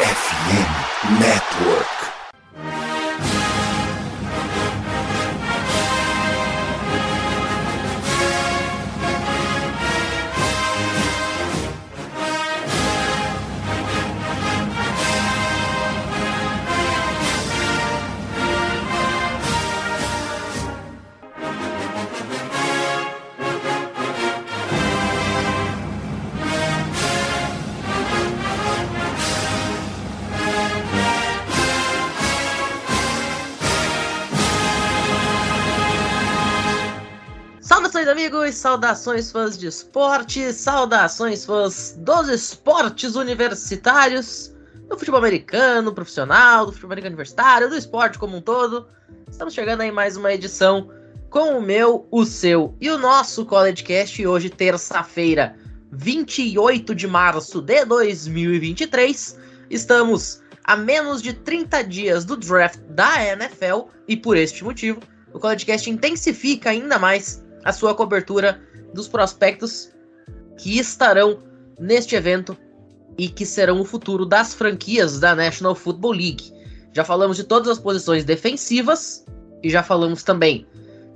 FM Network. Amigos! Saudações, fãs de esporte! Saudações, fãs dos esportes universitários, do futebol americano profissional, do futebol americano universitário, do esporte como um todo. Estamos chegando aí mais uma edição com o meu, o seu e o nosso CollegeCast. Hoje, terça-feira, 28 de março de 2023. Estamos a menos de 30 dias do draft da NFL e, por este motivo, o CollegeCast intensifica ainda mais a sua cobertura dos prospectos que estarão neste evento e que serão o futuro das franquias da National Football League. Já falamos de todas as posições defensivas e já falamos também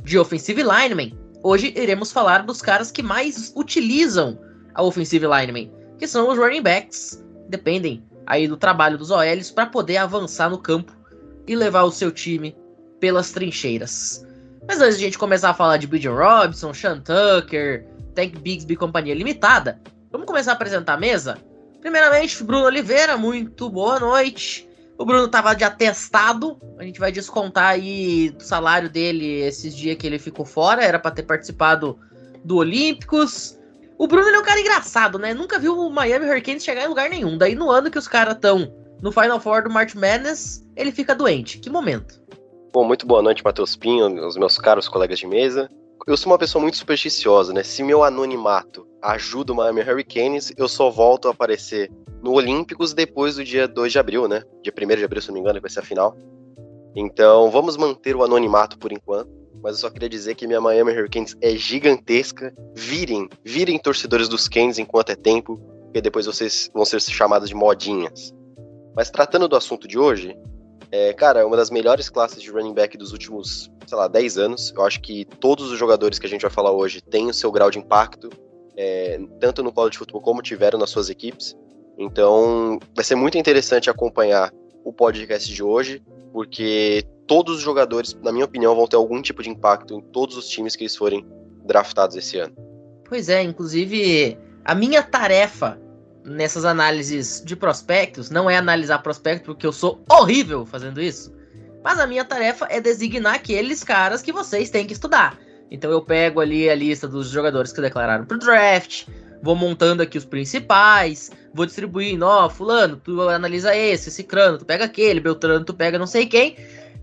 de offensive lineman. Hoje iremos falar dos caras que mais utilizam a offensive lineman, que são os running backs. Dependem aí do trabalho dos OLs para poder avançar no campo e levar o seu time pelas trincheiras. Mas antes de a gente começar a falar de Bijan Robinson, Sean Tucker, Tank Bigsby Companhia Limitada, vamos começar a apresentar a mesa? Primeiramente, Bruno Oliveira, muito boa noite. O Bruno tava de atestado, a gente vai descontar aí do salário dele esses dias que ele ficou fora, era para ter participado do Olímpicos. O Bruno é um cara engraçado, né? Nunca viu o Miami Hurricanes chegar em lugar nenhum. Daí no ano que os caras estão no Final Four do March Madness, ele fica doente. Que momento. Bom, muito boa noite, Matheus Pinho, os meus caros colegas de mesa. Eu sou uma pessoa muito supersticiosa, né? Se meu anonimato ajuda o Miami Hurricanes, eu só volto a aparecer no Olímpicos depois do dia 2 de abril, né? Dia 1 de abril, se não me engano, vai ser a final. Então, vamos manter o anonimato por enquanto. Mas eu só queria dizer que minha Miami Hurricanes é gigantesca. Virem, virem torcedores dos Canes enquanto é tempo, porque depois vocês vão ser chamados de modinhas. Mas tratando do assunto de hoje, é, cara, é uma das melhores classes de running back dos últimos, sei lá, 10 anos. Eu acho que todos os jogadores que a gente vai falar hoje têm o seu grau de impacto, é, tanto no college football como tiveram nas suas equipes. Então, vai ser muito interessante acompanhar o podcast de hoje, porque todos os jogadores, na minha opinião, vão ter algum tipo de impacto em todos os times que eles forem draftados esse ano. Pois é, inclusive, a minha tarefa nessas análises de prospectos não é analisar prospecto, porque eu sou horrível fazendo isso. Mas a minha tarefa é designar aqueles caras que vocês têm que estudar. Então eu pego ali a lista dos jogadores que declararam pro draft, vou montando aqui os principais, vou distribuindo, ó, fulano, tu analisa esse, esse crano, tu pega aquele, Beltrano, tu pega não sei quem.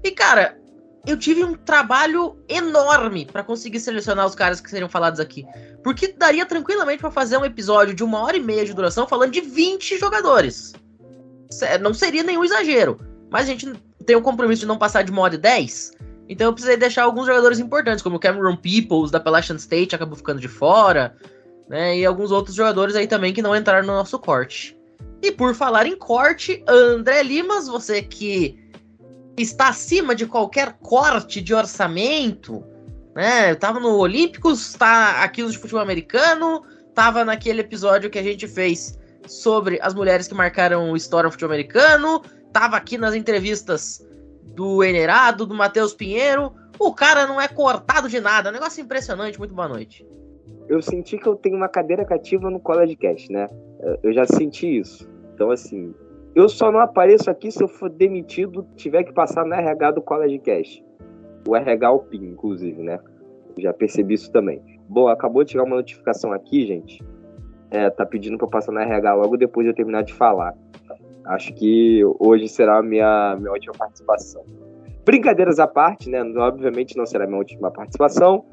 E cara, eu tive um trabalho enorme para conseguir selecionar os caras que seriam falados aqui. Porque daria tranquilamente para fazer um episódio de uma hora e meia de duração falando de 20 jogadores. Não seria nenhum exagero. Mas a gente tem o compromisso de não passar de e 10. Então eu precisei deixar alguns jogadores importantes, como o Cameron Peoples, da Appalachian State, acabou ficando de fora. Né, e alguns outros jogadores aí também que não entraram no nosso corte. E por falar em corte, André Limas, você que está acima de qualquer corte de orçamento, né? tava no Olímpicos, tá aqui no futebol americano, tava naquele episódio que a gente fez sobre as mulheres que marcaram história no futebol americano, tava aqui nas entrevistas do Enerado, do Matheus Pinheiro. O cara não é cortado de nada, é negócio impressionante. Muito boa noite. Eu senti que eu tenho uma cadeira cativa no College Cast, né? Eu já senti isso. Então, assim, eu só não apareço aqui se eu for demitido, tiver que passar no RH do College Cash. O RH Alpin, inclusive, né? Já percebi isso também. Bom, acabou de chegar uma notificação aqui, gente. É, tá pedindo para eu passar no RH logo depois de eu terminar de falar. Acho que hoje será a minha, minha última participação. Brincadeiras à parte, né? Obviamente não será a minha última participação.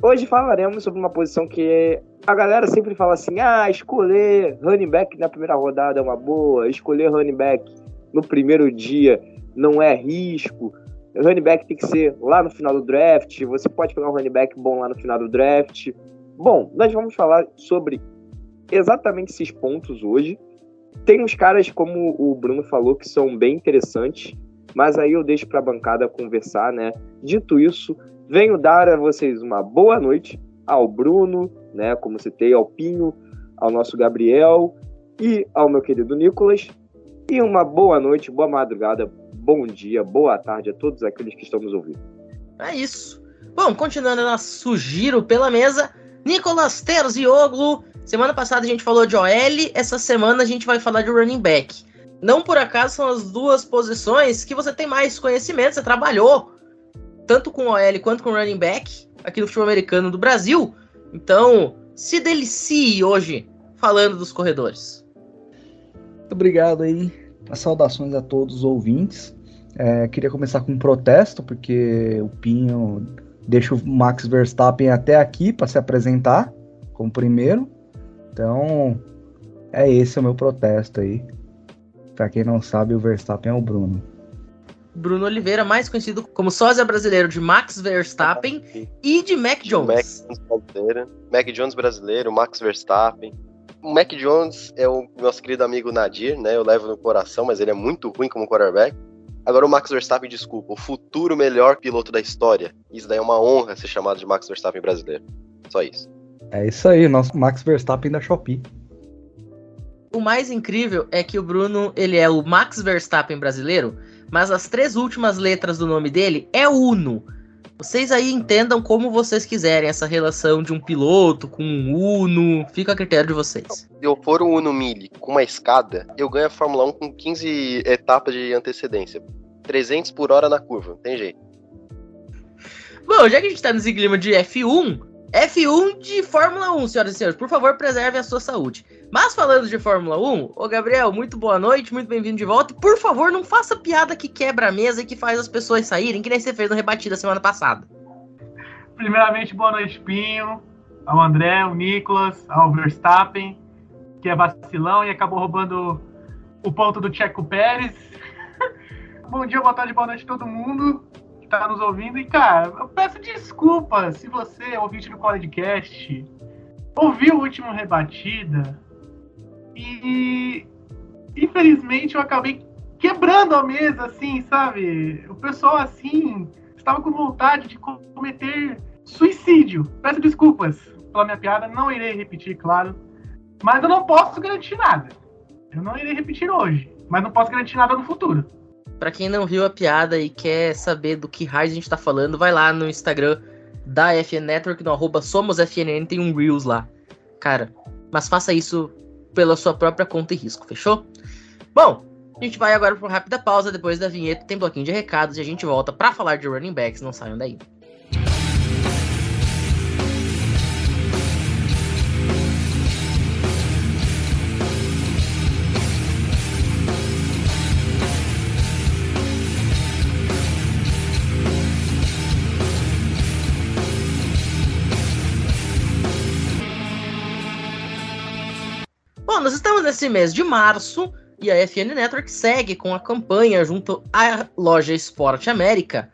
Hoje falaremos sobre uma posição que a galera sempre fala assim: ah, escolher running back na primeira rodada é uma boa, escolher running back no primeiro dia não é risco. Running back tem que ser lá no final do draft. Você pode pegar um running back bom lá no final do draft. Bom, nós vamos falar sobre exatamente esses pontos hoje. Tem uns caras, como o Bruno falou, que são bem interessantes, mas aí eu deixo para a bancada conversar, né? Dito isso, venho dar a vocês uma boa noite ao Bruno, né? Como citei, ao Pinho, ao nosso Gabriel e ao meu querido Nicolas. E uma boa noite, boa madrugada, bom dia, boa tarde a todos aqueles que estão nos ouvindo. É isso. Bom, continuando nosso giro pela mesa, Nicolas Terzioglu. Semana passada a gente falou de OL, essa semana a gente vai falar de running back. Não por acaso são as duas posições que você tem mais conhecimento, você trabalhou tanto com OL quanto com running back aqui no futebol americano do Brasil. Então, se delicie hoje falando dos corredores. Muito obrigado aí. Saudações a todos os ouvintes. É, queria começar com um protesto, porque o Pinho deixa o Max Verstappen até aqui para se apresentar como primeiro. Então, é esse o meu protesto aí. Para quem não sabe, o Verstappen é o Bruno. Bruno Oliveira, mais conhecido como sósia brasileiro de Max Verstappen e de Mac Jones. Mac Jones Mac Jones brasileiro, Max Verstappen. O Mac Jones é o nosso querido amigo Nadir, né? Eu levo no coração, mas ele é muito ruim como quarterback. Agora o Max Verstappen, desculpa, o futuro melhor piloto da história. Isso daí é uma honra ser chamado de Max Verstappen brasileiro. Só isso. É isso aí, nosso Max Verstappen da Shopee. O mais incrível é que o Bruno, ele é o Max Verstappen brasileiro, mas as três últimas letras do nome dele é Uno. Vocês aí entendam como vocês quiserem essa relação de um piloto com um Uno, fica a critério de vocês. Se eu for um Uno Mille com uma escada, eu ganho a Fórmula 1 com 15 etapas de antecedência. 300 por hora na curva, não tem jeito. Bom, já que a gente tá nesse clima de F1, F1 de Fórmula 1, senhoras e senhores, por favor, preserve a sua saúde. Mas falando de Fórmula 1, ô Gabriel, muito boa noite, muito bem-vindo de volta. Por favor, não faça piada que quebra a mesa e que faz as pessoas saírem, que nem você fez no Rebatida semana passada. Primeiramente, boa noite, Pinho, ao André, ao Nicolas, ao Verstappen, que é vacilão e acabou roubando o ponto do Checo Pérez. Bom dia, boa tarde, boa noite a todo mundo que tá nos ouvindo. E, cara, eu peço desculpas se você, ouvinte do College ouviu o último Rebatida e infelizmente eu acabei quebrando a mesa, assim, sabe? O pessoal, assim, estava com vontade de cometer suicídio. Peço desculpas pela minha piada, não irei repetir, claro. Mas eu não posso garantir nada. Eu não irei repetir hoje, mas não posso garantir nada no futuro. Para quem não viu a piada e quer saber do que raio a gente tá falando, vai lá no Instagram da FN Network, no arroba SomosFNN, tem um Reels lá. Cara, mas faça isso pela sua própria conta e risco, fechou? Bom, a gente vai agora para uma rápida pausa, depois da vinheta tem bloquinho de recados e a gente volta para falar de running backs, não saiam daí. Bom, nós estamos nesse mês de março e a FN Network segue com a campanha junto à loja Esporte América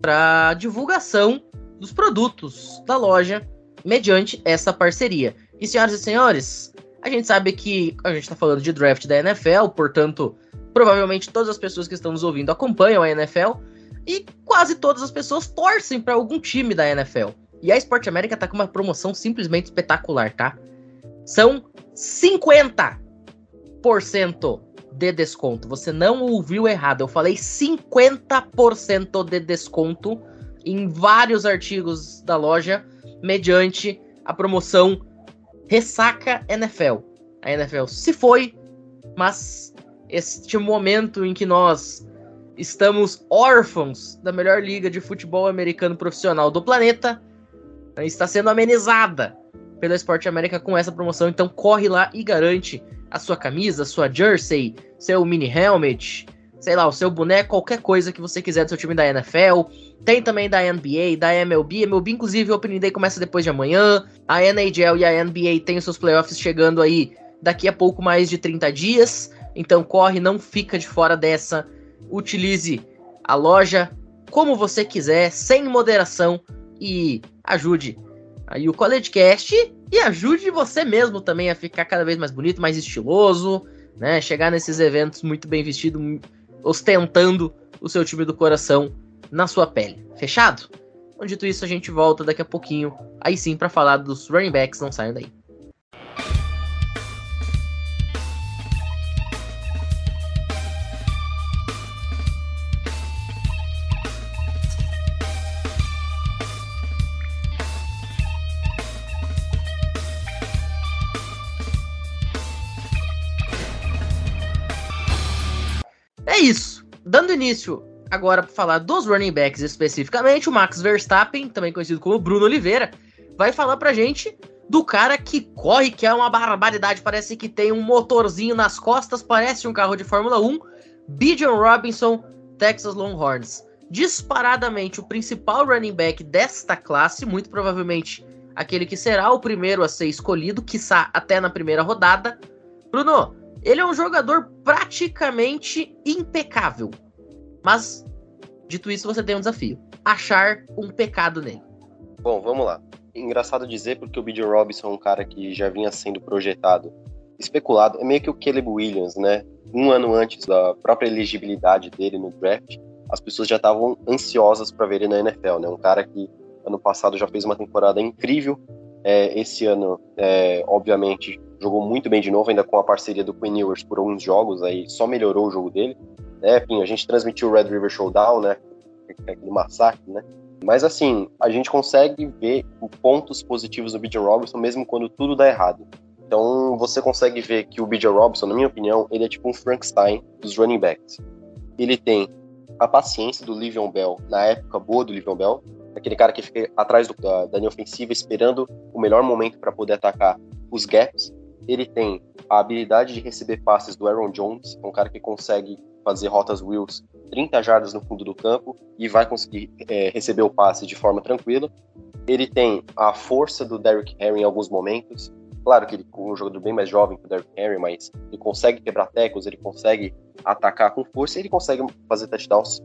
para divulgação dos produtos da loja mediante essa parceria. E senhoras e senhores, a gente sabe que a gente está falando de draft da NFL, portanto, provavelmente todas as pessoas que estão nos ouvindo acompanham a NFL e quase todas as pessoas torcem para algum time da NFL. E a Esporte América está com uma promoção simplesmente espetacular, tá? São 50% de desconto. Você não ouviu errado. Eu falei 50% de desconto em vários artigos da loja mediante a promoção Ressaca NFL. A NFL se foi, mas este momento em que nós estamos órfãos da melhor liga de futebol americano profissional do planeta está sendo amenizada pela Esporte América com essa promoção. Então corre lá e garante a sua camisa, a sua jersey, seu mini helmet, sei lá, o seu boneco, qualquer coisa que você quiser do seu time da NFL. Tem também da NBA, da MLB. MLB, inclusive, o Opening Day começa depois de amanhã. A NHL e a NBA têm os seus playoffs chegando aí daqui a pouco mais de 30 dias. Então corre, não fica de fora dessa. Utilize a loja como você quiser, sem moderação e ajude aí o CollegeCast e ajude você mesmo também a ficar cada vez mais bonito, mais estiloso, né? Chegar nesses eventos muito bem vestido, ostentando o seu time do coração na sua pele. Fechado? Então, dito isso, a gente volta daqui a pouquinho, aí sim, para falar dos running backs, não saiam daí. Dando início agora para falar dos running backs especificamente, o Max Verstappen, também conhecido como Bruno Oliveira, vai falar pra gente do cara que corre, que é uma barbaridade, parece que tem um motorzinho nas costas, parece um carro de Fórmula 1, Bijan Robinson, Texas Longhorns. Disparadamente o principal running back desta classe, muito provavelmente aquele que será o primeiro a ser escolhido, quiçá até na primeira rodada. Bruno, ele é um jogador praticamente impecável. Mas, dito isso, você tem um desafio: achar um pecado nele. Bom, vamos lá. Engraçado dizer, porque o B.J. Robinson é um cara que já vinha sendo projetado, especulado, é meio que o Caleb Williams, né? Um ano antes da própria elegibilidade dele no draft, as pessoas já estavam ansiosas para ver ele na NFL, né? Um cara que ano passado já fez uma temporada incrível, é, esse ano, é, obviamente, jogou muito bem de novo, ainda com a parceria do Queen Ewers por alguns jogos, aí só melhorou o jogo dele. Enfim, a gente transmitiu o Red River Showdown, né? Aquele massacre, né? Mas assim, a gente consegue ver pontos positivos do B.J. Robinson mesmo quando tudo dá errado. Então você consegue ver que o B.J. Robinson, na minha opinião, ele é tipo um Frankenstein dos running backs. Ele tem a paciência do Livion Bell na época boa do Livion Bell, aquele cara que fica atrás do, da, da linha ofensiva esperando o melhor momento para poder atacar os gaps. Ele tem a habilidade de receber passes do Aaron Jones, um cara que consegue fazer rotas wheels 30 jardas no fundo do campo e vai conseguir é, receber o passe de forma tranquila. Ele tem a força do Derrick Henry em alguns momentos. Claro que ele é um jogador bem mais jovem que o Derrick Henry, mas ele consegue quebrar tecos, ele consegue atacar com força e ele consegue fazer touchdowns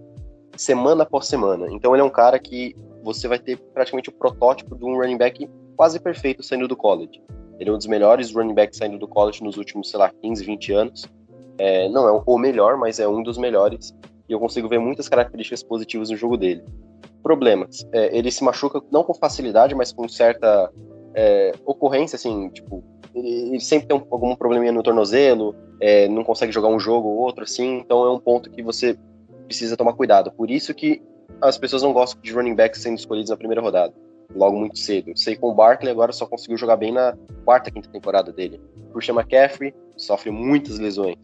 semana após semana. Então ele é um cara que você vai ter praticamente o protótipo de um running back quase perfeito saindo do college. Ele é um dos melhores running backs saindo do college nos últimos, sei lá, 15, 20 anos. É, não é o melhor, mas é um dos melhores. E eu consigo ver muitas características positivas no jogo dele. Problemas. É, ele se machuca não com facilidade, mas com certa é, ocorrência, assim, tipo, ele, ele sempre tem um, algum probleminha no tornozelo, é, não consegue jogar um jogo ou outro, assim, então é um ponto que você precisa tomar cuidado. Por isso que as pessoas não gostam de running backs sendo escolhidos na primeira rodada, logo muito cedo. Sei com o Barkley agora só conseguiu jogar bem na quarta, quinta temporada dele. Christian McCaffrey sofre muitas lesões.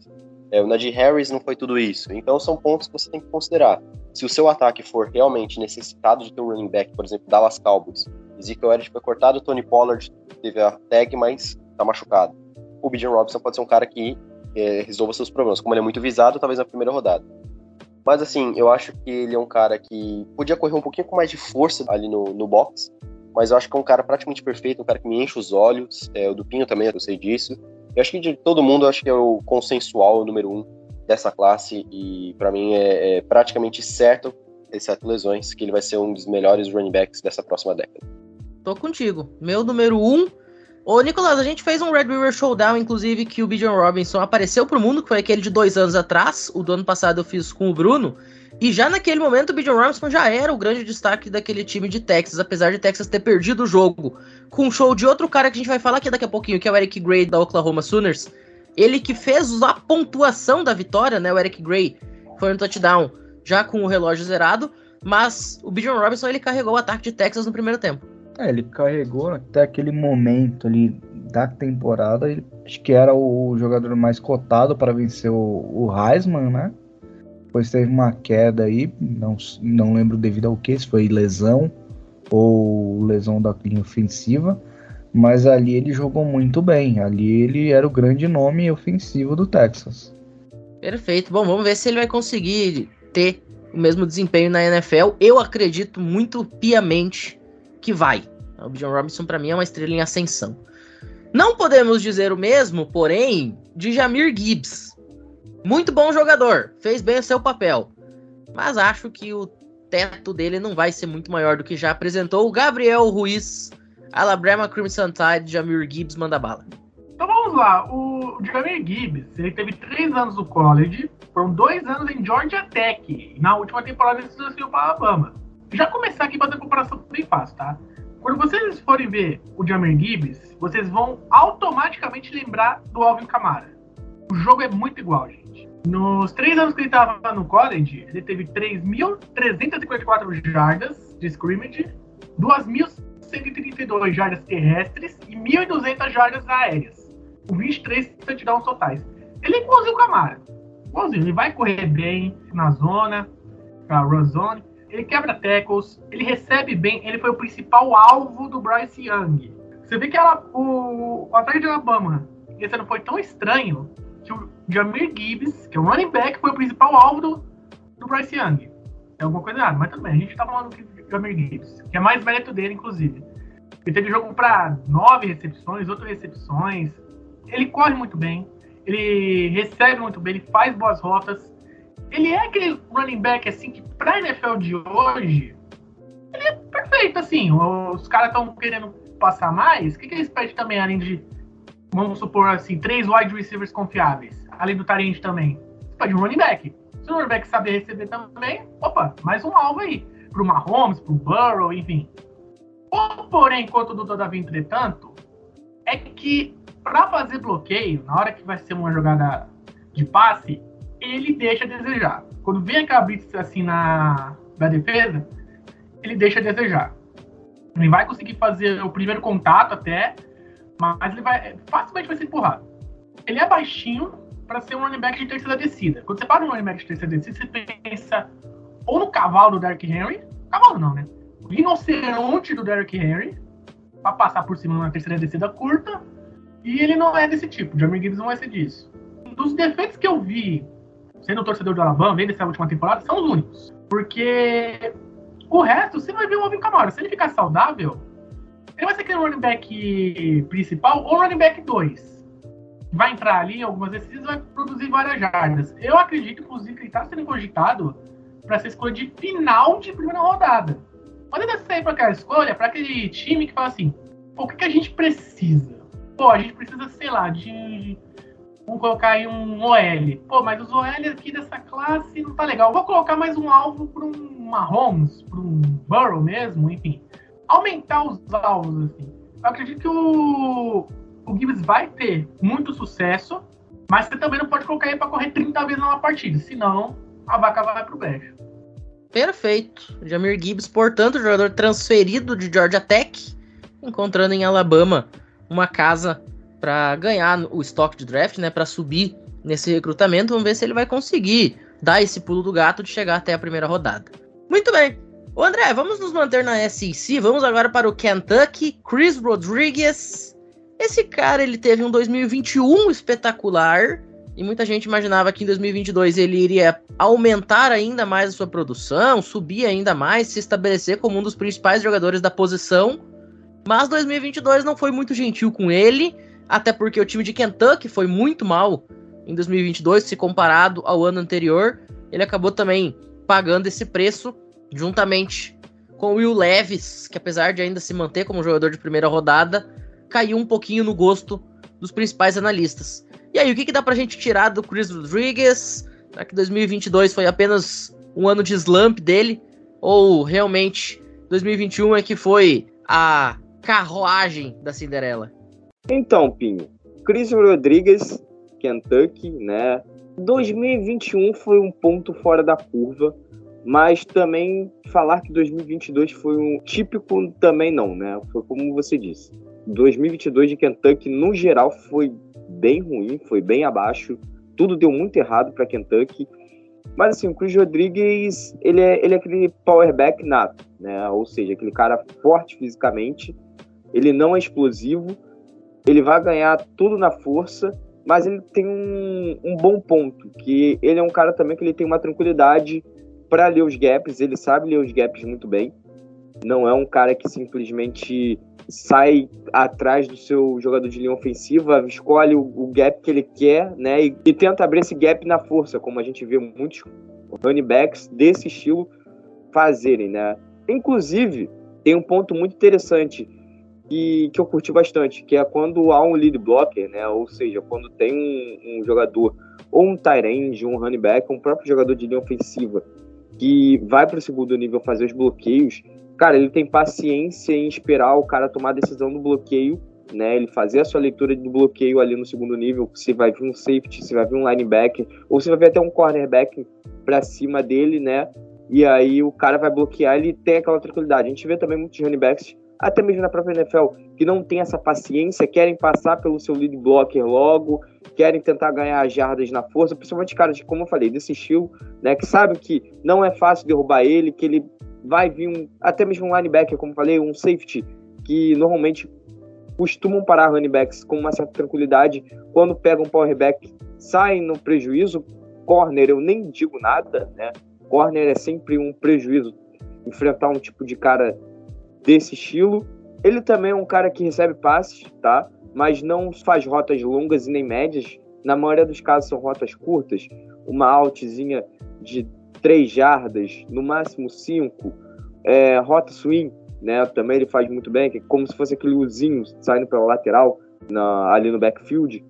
É, o Najee Harris não foi tudo isso. Então são pontos que você tem que considerar. Se o seu ataque for realmente necessitado de ter um running back, por exemplo, Dallas Cowboys, Ezekiel Elliott foi cortado, Tony Pollard teve a tag, mas tá machucado. O Bijan Robinson pode ser um cara que é, resolva seus problemas. Como ele é muito visado, talvez na primeira rodada. Mas assim, eu acho que ele é um cara que podia correr um pouquinho com mais de força ali no, no box, mas eu acho que é um cara praticamente perfeito, um cara que me enche os olhos. É, o Dupinho também, eu sei disso. Eu acho que de todo mundo, eu acho que é o consensual, o número um dessa classe, e para mim é, é, praticamente certo, exceto lesões, que ele vai ser um dos melhores running backs dessa próxima década. Tô contigo. Meu número um Ô, Nicolas, a gente fez um Red River Showdown, inclusive, que o Bijan Robinson apareceu pro mundo, que foi aquele de dois anos atrás. O do ano passado eu fiz com o Bruno. E já naquele momento o Bijan Robinson já era o grande destaque daquele time de Texas, apesar de Texas ter perdido o jogo. Com um show de outro cara que a gente vai falar aqui daqui a pouquinho, que é o Eric Gray da Oklahoma Sooners. Ele que fez a pontuação da vitória, né? O Eric Gray foi um touchdown já com o relógio zerado. Mas o Bijan Robinson ele carregou o ataque de Texas no primeiro tempo. É, ele carregou até aquele momento ali da temporada. Ele, acho que era o jogador mais cotado para vencer o, o Heisman, né? Depois teve uma queda aí, não, não lembro devido ao que, se foi lesão ou lesão da linha ofensiva. Mas ali ele jogou muito bem. Ali ele era o grande nome ofensivo do Texas. Perfeito. Bom, vamos ver se ele vai conseguir ter o mesmo desempenho na NFL. Eu acredito muito piamente que vai. O Bijan Robinson, para mim, é uma estrela em ascensão. Não podemos dizer o mesmo, porém, de Jamir Gibbs. Muito bom jogador, fez bem o seu papel. Mas acho que o teto dele não vai ser muito maior do que já apresentou o Gabriel Ruiz, Alabama Crimson Tide, Jamir Gibbs manda bala. Então vamos lá. O, Jamir Gibbs, ele teve três anos no college, foram dois anos em Georgia Tech, na última temporada ele se transferiu para Alabama. Já começar aqui fazer comparação bem fácil, tá? Quando vocês forem ver o Jamir Gibbs, vocês vão automaticamente lembrar do Alvin Kamara. O jogo é muito igual, gente. Nos três anos que ele estava no college, ele teve 3.354 jardas de scrimmage, 2.132 jardas terrestres e 1.200 jardas aéreas, com 23 touchdowns totais. Ele é igualzinho o Camara. Igualzinho, ele vai correr bem na zona, na run zone, ele quebra tackles, ele recebe bem, ele foi o principal alvo do Bryce Young. Você vê que ela, o, o ataque de Alabama, esse não foi tão estranho que o Jamir Gibbs, que é o running back, foi o principal alvo do, do Bryce Young. É alguma coisa errada, mas tudo bem, a gente tá falando do Jamir Gibbs, que é mais mérito dele, inclusive. Ele teve jogo para nove recepções, outras recepções. Ele corre muito bem, ele recebe muito bem, ele faz boas rotas. Ele é aquele running back assim que pra NFL de hoje, ele é perfeito, assim. Os caras estão querendo passar mais. O que, que eles pedem também, além de vamos supor assim, três wide receivers confiáveis, além do Tarente também. Você pode um running back. Se o running back saber receber também, opa, mais um alvo aí. Pro Mahomes, pro Burrow, enfim. Porém, enquanto o Dudu Davi, entretanto, é que para fazer bloqueio, na hora que vai ser uma jogada de passe, ele deixa a desejar. Quando vem aquela blitz assim na, na defesa, ele deixa a desejar. Ele vai conseguir fazer o primeiro contato até, mas ele vai facilmente vai ser empurrado. Ele é baixinho para ser um running back de terceira descida. Quando você para um running back de terceira descida, você pensa ou no cavalo do Derrick Henry, cavalo não, né? O rinoceronte do Derrick Henry, para passar por cima numa terceira descida curta, e ele não é desse tipo. Jamie Gibbs não vai ser disso. Dos defeitos que eu vi, sendo torcedor do Alabama, vendo essa última temporada, são os únicos. Porque o resto, você vai ver o Alvin Kamara. Se ele ficar saudável, ele vai ser aquele running back principal ou running back 2. Vai entrar ali algumas vezes vai produzir várias jardas. Eu acredito, inclusive, que ele está sendo cogitado para ser escolha de final de primeira rodada. Mas deve sair para aquela escolha, para aquele time que fala assim: o que, que a gente precisa? Pô, a gente precisa, sei lá, de. Vamos colocar aí um OL. Pô, mas os OL aqui dessa classe não tá legal. Vou colocar mais um alvo para um Mahomes, para um Burrow mesmo, enfim aumentar os alvos, assim. Eu acredito que o, o Gibbs vai ter muito sucesso, mas você também não pode colocar ele para correr 30 vezes numa partida, senão a vaca vai pro brejo. Perfeito. Jamir Gibbs, portanto, jogador transferido de Georgia Tech, encontrando em Alabama uma casa para ganhar o estoque de draft, né, para subir nesse recrutamento. Vamos ver se ele vai conseguir dar esse pulo do gato de chegar até a primeira rodada. Muito bem. Ô André, vamos nos manter na SEC. Vamos agora para o Kentucky. Chris Rodriguez. Esse cara ele teve um 2021 espetacular. E muita gente imaginava que em 2022 ele iria aumentar ainda mais a sua produção, subir ainda mais, se estabelecer como um dos principais jogadores da posição. Mas 2022 não foi muito gentil com ele, até porque o time de Kentucky foi muito mal em 2022 se comparado ao ano anterior. Ele acabou também pagando esse preço juntamente com o Will Levis, que apesar de ainda se manter como jogador de primeira rodada, caiu um pouquinho no gosto dos principais analistas. E aí, o que, que dá pra gente tirar do Chris Rodriguez? Será que 2022 foi apenas um ano de slump dele? Ou realmente 2021 é que foi a carruagem da Cinderela? Então, Pinho, Chris Rodriguez, Kentucky, né? 2021 foi um ponto fora da curva mas também falar que 2022 foi um típico também não, né? Foi como você disse. 2022 de Kentucky no geral foi bem ruim, foi bem abaixo. Tudo deu muito errado para Kentucky. Mas assim, o Chris Rodrigues, ele é, ele é aquele powerback nato, né? Ou seja, aquele cara forte fisicamente. Ele não é explosivo. Ele vai ganhar tudo na força, mas ele tem um, um bom ponto, que ele é um cara também que ele tem uma tranquilidade para ler os gaps, ele sabe ler os gaps muito bem. Não é um cara que simplesmente sai atrás do seu jogador de linha ofensiva, escolhe o, o gap que ele quer, né? E, e, tenta abrir esse gap na força, como a gente vê muitos running backs desse estilo fazerem, né? Inclusive, tem um ponto muito interessante. Que, que eu curti bastante, que é quando há um lead blocker, né? Ou seja, quando tem um, um jogador ou um tight end, um running back, um próprio jogador de linha ofensiva que vai para o segundo nível fazer os bloqueios, cara, ele tem paciência em esperar o cara tomar a decisão do bloqueio, né? Ele fazer a sua leitura do bloqueio ali no segundo nível, se vai vir um safety, se vai vir um linebacker, ou se vai vir até um cornerback para cima dele, né? E aí o cara vai bloquear, ele tem aquela tranquilidade. A gente vê também muitos running backs, até mesmo na própria NFL, que não tem essa paciência, querem passar pelo seu lead blocker logo, querem tentar ganhar as jardas na força, principalmente caras, como eu falei, desse estilo, né, que sabem que não é fácil derrubar ele, que ele vai vir um, até mesmo um linebacker, como eu falei, um safety, que normalmente costumam parar running backs com uma certa tranquilidade, quando pegam um powerback, saem no prejuízo, corner eu nem digo nada, né, corner é sempre um prejuízo, enfrentar um tipo de cara desse estilo, ele também é um cara que recebe passes, tá? mas não faz rotas longas e nem médias. Na maioria dos casos são rotas curtas, uma altzinha de 3 jardas, no máximo 5. É, rota swing, né? Também ele faz muito bem, que é como se fosse aquele uzinho saindo pela lateral na, ali no backfield.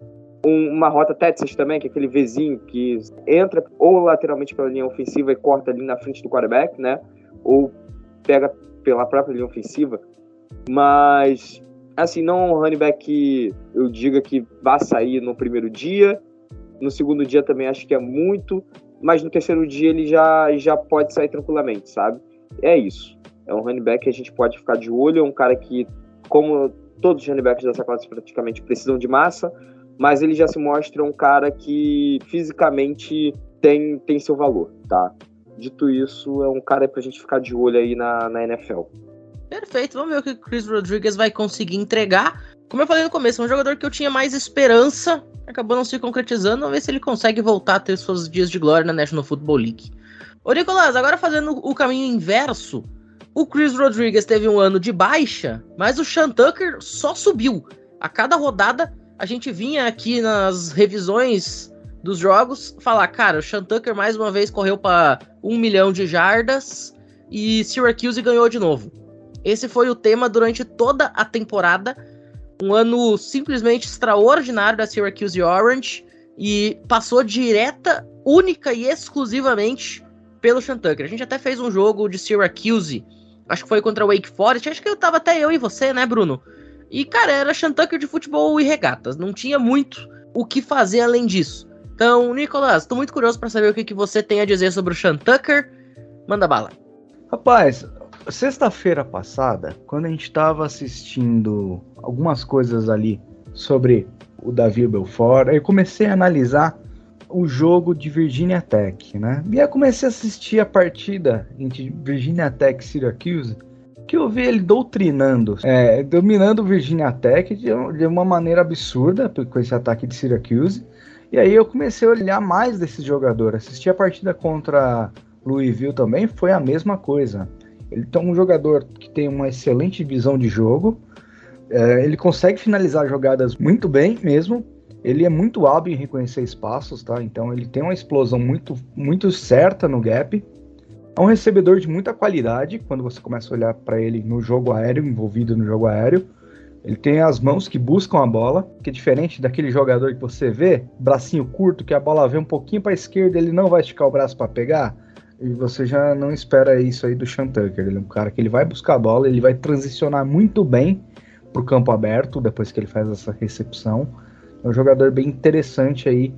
Um, uma rota Texas também, que é aquele Vzinho que entra ou lateralmente pela linha ofensiva e corta ali na frente do quarterback, né? Ou pega pela própria linha ofensiva. Mas assim, não é um running back que eu diga que vai sair no primeiro dia. No segundo dia também acho que é muito, mas no terceiro dia ele já, já pode sair tranquilamente, sabe? É isso. É um running back que a gente pode ficar de olho, é um cara que, como todos os running backs dessa classe praticamente precisam de massa, mas ele já se mostra um cara que fisicamente tem, tem seu valor, tá? Dito isso, é um cara pra gente ficar de olho aí na, na NFL. Perfeito, vamos ver o que o Chris Rodriguez vai conseguir entregar. Como eu falei no começo, é um jogador que eu tinha mais esperança, acabou não se concretizando. Vamos ver se ele consegue voltar a ter seus dias de glória na National Football League. Ô Nicolás, agora fazendo o caminho inverso, o Chris Rodriguez teve um ano de baixa, mas o Sean Tucker só subiu. A cada rodada a gente vinha aqui nas revisões dos jogos falar, cara, o Sean Tucker mais uma vez correu para um milhão de jardas e Syracuse ganhou de novo. Esse foi o tema durante toda a temporada. Um ano simplesmente extraordinário da Syracuse Orange e passou direta, única e exclusivamente pelo Shantucker. A gente até fez um jogo de Syracuse, acho que foi contra o Wake Forest, acho que eu tava até eu e você, né, Bruno? E, cara, era Shantucker de futebol e regatas, não tinha muito o que fazer além disso. Então, Nicolas, tô muito curioso para saber o que, que você tem a dizer sobre o Shantucker. Manda bala. Rapaz, Sexta-feira passada, quando a gente estava assistindo algumas coisas ali sobre o Davi Belfort, eu comecei a analisar o jogo de Virginia Tech, né? E aí comecei a assistir a partida entre Virginia Tech e Syracuse, que eu vi ele doutrinando, é, dominando Virginia Tech de, de, uma maneira absurda com esse ataque de Syracuse. E aí eu comecei a olhar mais desse jogador. Assisti a partida contra Louisville também, foi a mesma coisa. Ele é um jogador que tem uma excelente visão de jogo. É, ele consegue finalizar jogadas muito bem mesmo. Ele é muito hábil em reconhecer espaços, tá? Então ele tem uma explosão muito, muito certa no gap. É um recebedor de muita qualidade quando você começa a olhar para ele no jogo aéreo, envolvido no jogo aéreo. Ele tem as mãos que buscam a bola, que é diferente daquele jogador que você vê, bracinho curto, que a bola vem um pouquinho para a esquerda, ele não vai esticar o braço para pegar. E você já não espera isso aí do Sean Tucker. Ele é um cara que ele vai buscar a bola, ele vai transicionar muito bem para o campo aberto depois que ele faz essa recepção. É um jogador bem interessante aí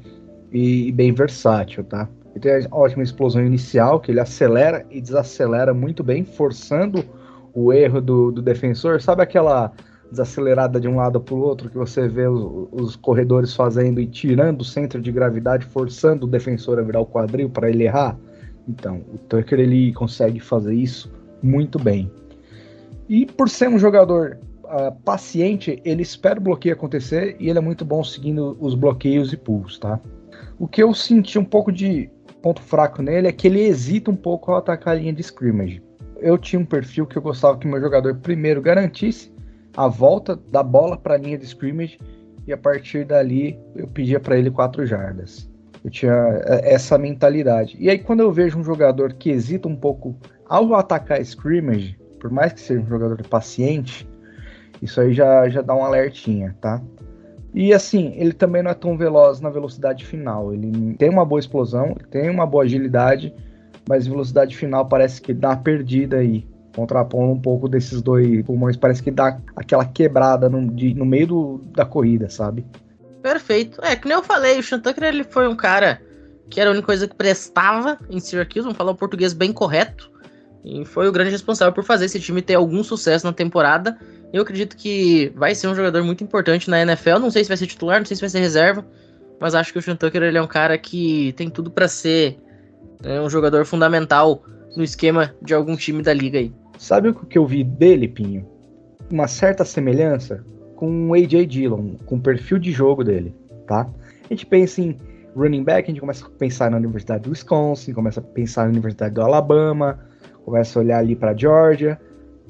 e, bem versátil, tá? Ele tem a ótima explosão inicial, que ele acelera e desacelera muito bem, forçando o erro do, do defensor. Sabe aquela desacelerada de um lado para o outro que você vê os, os, corredores fazendo e tirando o centro de gravidade, forçando o defensor a virar o quadril para ele errar? Então, o Tucker ele consegue fazer isso muito bem. E por ser um jogador uh, paciente, ele espera o bloqueio acontecer e ele é muito bom seguindo os bloqueios e pulls, tá? O que eu senti um pouco de ponto fraco nele é que ele hesita um pouco ao atacar a linha de scrimmage. Eu tinha um perfil que eu gostava que meu jogador primeiro garantisse a volta da bola para a linha de scrimmage e a partir dali eu pedia para ele quatro jardas. Eu tinha é, essa mentalidade. E aí, quando eu vejo um jogador que hesita um pouco ao atacar scrimmage, por mais que seja um jogador paciente, Isso aí já, já dá um alertinha, tá? E assim, ele também não é tão veloz na velocidade final. Ele tem uma boa explosão, tem uma boa agilidade, mas velocidade final parece que dá perdida aí. Contrapondo um pouco desses dois pulmões, parece que dá aquela quebrada no, de, no meio do, da corrida, sabe? Perfeito. É, que nem eu falei, o Sean Tucker ele foi um cara que era a única coisa que prestava em Syracuse, vamos falar o português bem correto, e foi o grande responsável por fazer esse time ter algum sucesso na temporada. Eu acredito que vai ser um jogador muito importante na NFL. Não sei se vai ser titular, não sei se vai ser reserva, mas acho que o Sean Tucker ele é um cara que tem tudo para ser né, um jogador fundamental no esquema de algum time da liga aí. Sabe o que eu vi dele, Pinho? Uma certa semelhança com o AJ Dillon, com o perfil de jogo dele, tá? A gente pensa em running back, a gente começa a pensar na Universidade do Wisconsin, começa a pensar na Universidade do Alabama, começa a olhar ali para Georgia,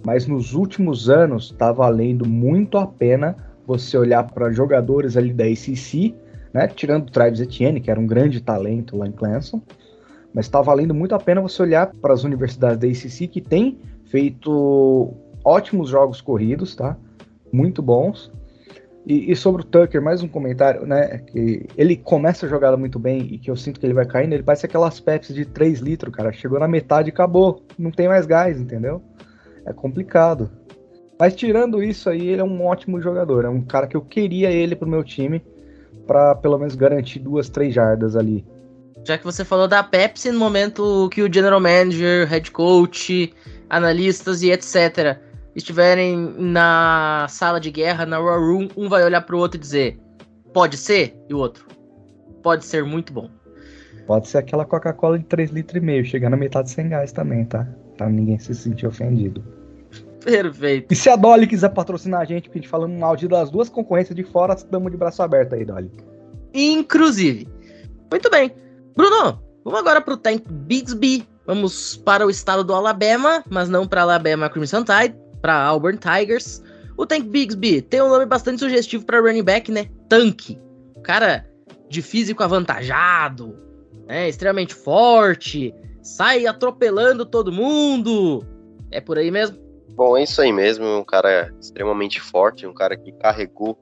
mas nos últimos anos está valendo muito a pena você olhar para jogadores ali da ACC, né, tirando o Travis Etienne, que era um grande talento lá em Clemson, mas está valendo muito a pena você olhar para as universidades da ACC que têm feito ótimos jogos corridos, tá? Muito bons. E, e, sobre o Tucker, mais um comentário, né? Que ele começa a jogada muito bem e que eu sinto que ele vai caindo. Ele parece aquelas Pepsi de 3 litros, cara. Chegou na metade e acabou. Não tem mais gás, entendeu? É complicado. Mas tirando isso aí, ele é um ótimo jogador. É um cara que eu queria ele pro meu time para pelo menos garantir duas, três jardas ali. Já que você falou da Pepsi no momento que o general manager, head coach, analistas e etc estiverem na sala de guerra, na War Room, um vai olhar pro outro e dizer: pode ser? E o outro: pode ser muito bom. Pode ser aquela Coca-Cola de 3,5 litros e meio, chegar na metade sem gás também, tá? Pra ninguém se sentir ofendido. Perfeito. E se a Dolly quiser patrocinar a gente, porque a gente falando mal de das duas concorrências de fora, estamos de braço aberto aí, Dolly. Inclusive. Muito bem. Bruno, vamos agora pro Tank Bigsby. Vamos para o estado do Alabama, mas não para Alabama Crimson Tide, para Auburn Tigers. O Tank Bigsby tem um nome bastante sugestivo para running back, né? Tanque. Cara de físico avantajado, né? extremamente forte, sai atropelando todo mundo. É por aí mesmo? Bom, é isso aí mesmo. Um cara extremamente forte, um cara que carregou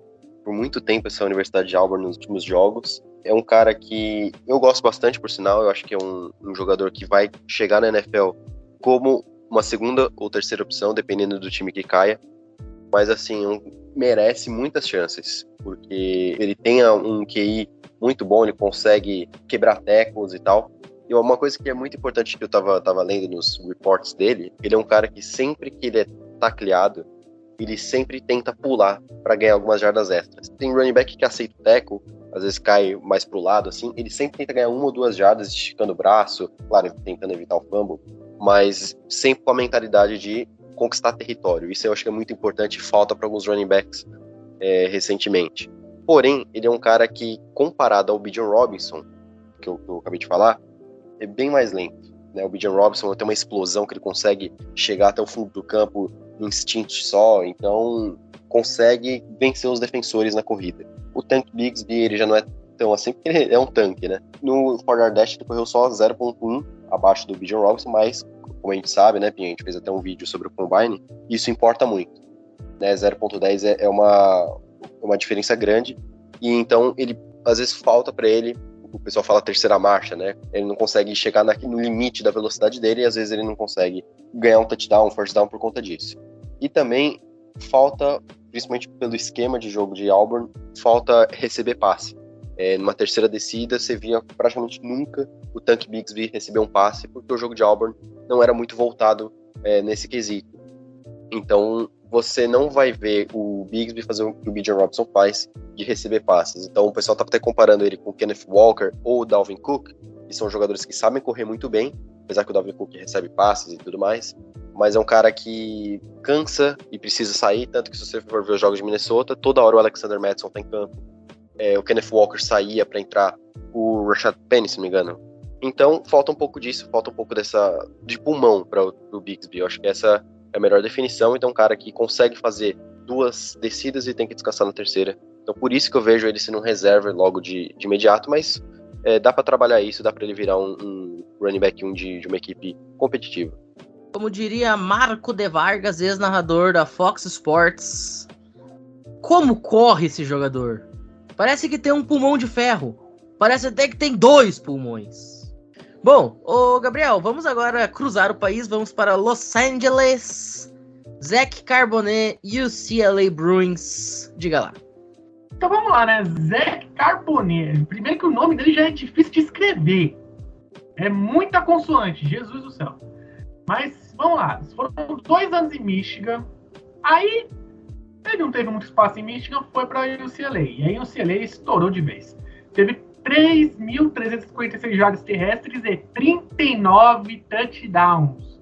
por muito tempo essa Universidade de Auburn nos últimos jogos. É um cara que eu gosto bastante, por sinal. Eu acho que é um, um jogador que vai chegar na NFL como uma segunda ou terceira opção, dependendo do time que caia. Mas assim, um, merece muitas chances, porque ele tem um QI muito bom, ele consegue quebrar tecos e tal. E uma coisa que é muito importante que eu tava, tava lendo nos reports dele, ele é um cara que sempre que ele é tacleado, ele sempre tenta pular para ganhar algumas jardas extras. Tem running back que aceita o teco, às vezes cai mais pro lado, assim, ele sempre tenta ganhar uma ou duas jardas esticando o braço, claro, tentando evitar o fumble, mas sempre com a mentalidade de conquistar território. Isso eu acho que é muito importante e falta para alguns running backs é, recentemente. Porém, ele é um cara que, comparado ao Bijan Robinson, que eu, que eu, acabei de falar, é bem mais lento. Né? O Bijan Robinson tem uma explosão que ele consegue chegar até o fundo do campo no instinto só, então consegue vencer os defensores na corrida. O Tank Bigsby ele já não é tão assim, porque ele é um tanque, né? No Ford Dash ele correu só 0.1 abaixo do Bijan Robinson, mas como a gente sabe, né, Pinha, a gente fez até um vídeo sobre o Combine, isso importa muito. Né? 0.10 é, é uma, uma diferença grande, e então ele, às vezes, falta para ele, o pessoal fala terceira marcha, né? Ele não consegue chegar na, no limite da velocidade dele, e às vezes ele não consegue ganhar um touchdown, um first down por conta disso. E também falta, principalmente pelo esquema de jogo de Auburn, falta receber passe. É, numa terceira descida, você via praticamente nunca o Tank Bigsby receber um passe, porque o jogo de Auburn não era muito voltado é, nesse quesito. Então, você não vai ver o Bigsby fazer o que o Bijan Robson faz, de receber passes. Então, o pessoal tá até comparando ele com o Kenneth Walker ou o Dalvin Cook, que são jogadores que sabem correr muito bem, apesar que o Dalvin Cook recebe passes e tudo mais, mas é um cara que cansa e precisa sair, tanto que se você for ver os jogos de Minnesota, toda hora o Alexander Madison tá em campo, é, o Kenneth Walker saía para entrar, o Rashad Penny, se não me engano. Então, falta um pouco disso, falta um pouco dessa de pulmão para o Bixby. Eu acho que essa é a melhor definição. Então, um cara que consegue fazer duas descidas e tem que descansar na terceira. Então, por isso que eu vejo ele sendo um reserva logo de, de imediato, mas é, dá para trabalhar isso, dá para ele virar um, um, running back um de, de uma equipe competitiva. Como diria Marco De Vargas, ex-narrador da Fox Sports, como corre esse jogador. Parece que tem um pulmão de ferro. Parece até que tem dois pulmões. Bom, ô Gabriel, vamos agora cruzar o país, vamos para Los Angeles. Zach Carbonet, UCLA Bruins. Diga lá. Então vamos lá, né? Zach Carbonet. Primeiro que o nome dele já é difícil de escrever. É muita consoante, Jesus do céu. Mas vamos lá, foram dois anos em Michigan. Aí ele não teve muito espaço em Michigan, foi para UCLA. E aí UCLA estourou de vez. Teve 3.356 jardas terrestres e 39 touchdowns.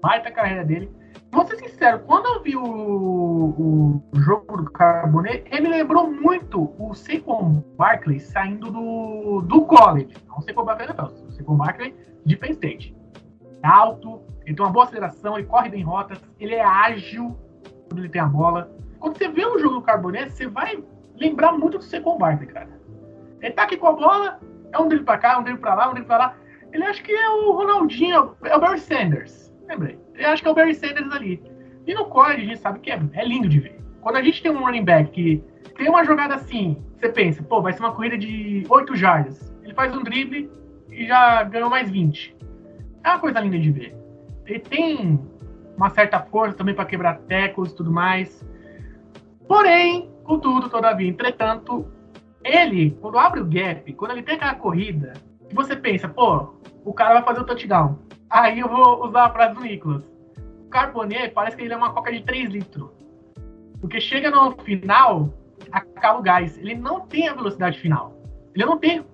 Baita carreira dele. Vou ser sincero, quando eu vi o, o, jogo do Carbonet, ele lembrou muito o Saquon Barkley saindo do, do college. Não o Saquon Barkley não, o Saquon Barkley de Penn State. É alto, ele tem uma boa aceleração, ele corre bem rotas, ele é ágil quando ele tem a bola. Quando você vê o jogo do Carbonet, você vai lembrar muito do Saquon Barkley, cara. Ele tá aqui com a bola, é um dele pra cá, um dele pra lá, um dele pra lá. Ele acha que é o Ronaldinho, é o Barry Sanders. Lembrei. Eu acho que é o Barry Sanders ali. E no college a gente sabe que é, é lindo de ver. Quando a gente tem um running back que tem uma jogada assim, você pensa, pô, vai ser uma corrida de 8 jardas. Ele faz um drible e já ganhou mais 20. É uma coisa linda de ver. Ele tem uma certa força também para quebrar tecos e tudo mais. Porém, contudo, todavia, entretanto, ele, quando abre o gap, quando ele tem aquela corrida, que você pensa, pô, o cara vai fazer o touchdown. Aí eu vou usar a frase do Nicolas. O Carbonet parece que ele é uma coca de 3 litros. Porque chega no final, acaba o gás. Ele não tem a velocidade final. Ele não tem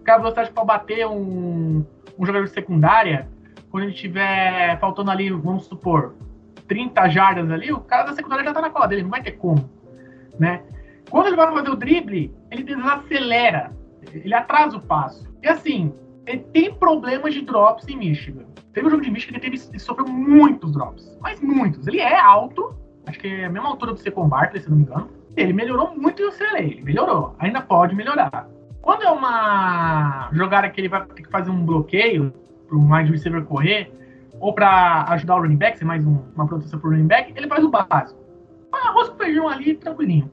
aquela velocidade para bater um, um jogador de secundária quando ele tiver faltando ali, vamos supor, 30 jardas ali, o cara da secundária já tá na cola dele, não vai ter como, né? Quando ele vai fazer o drible, ele desacelera, ele atrasa o passo. E assim, ele tem problemas de drops em Michigan. Teve um jogo de Michigan que teve, sofreu muitos drops, mas muitos. Ele é alto, acho que é a mesma altura do Secon Barkley, se não me engano. Ele melhorou muito em UCLA, ele melhorou, ainda pode melhorar. Quando é uma jogada que ele vai ter que fazer um bloqueio para um wide receiver correr, ou para ajudar o running back, ser mais um, uma proteção para o running back, ele faz o básico. Arroz com feijão ali, tranquilinho.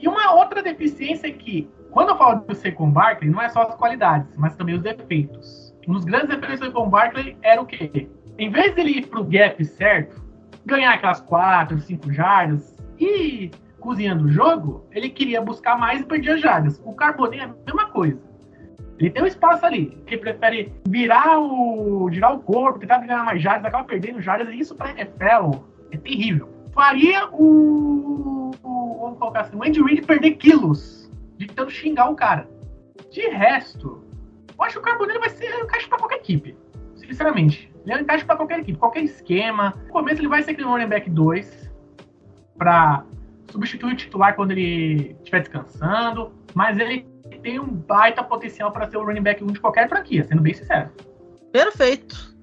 E uma outra deficiência é que, quando eu falo do Secon Barkley, não é só as qualidades, mas também os defeitos. Um dos grandes defeitos do Secon Barkley era o quê? Em vez dele ir pro gap certo, ganhar aquelas 4, 5 jardas e cozinhando o jogo, ele queria buscar mais e perdia jardas. O Carbonet é a mesma coisa. Ele tem um espaço ali, que prefere virar o, virar o corpo, tentar ganhar mais jardas, acaba perdendo jardas, e isso para NFL é terrível. Faria o, o, vamos colocar assim, o Andy Reid perder quilos de tentando xingar o cara. De resto, eu acho que o Carbonero vai ser um encaixe para qualquer equipe. Sinceramente. Ele é um encaixe para qualquer equipe, qualquer esquema. No começo ele vai ser aquele running back 2 para substituir o titular quando ele estiver descansando, mas ele tem um baita potencial para ser o running back 1 de qualquer franquia, sendo bem sincero. Perfeito.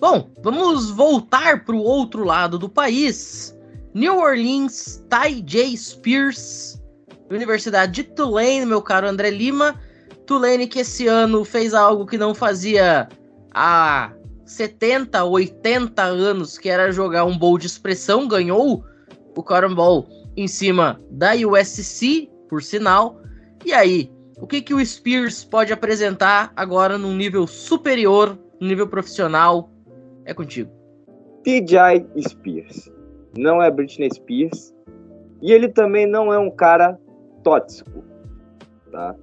Bom, vamos voltar para o outro lado do país. New Orleans, Ty J. Spears, Universidade de Tulane, meu caro André Lima. Tulane que esse ano fez algo que não fazia há 70, 80 anos, que era jogar um bowl de expressão, ganhou o Cotton Bowl em cima da USC, por sinal. E aí, o que, que o Spears pode apresentar agora num nível superior, num nível profissional? É contigo. TJ Spears. Não é Britney Spears. E ele também não é um cara tóxico. Tá?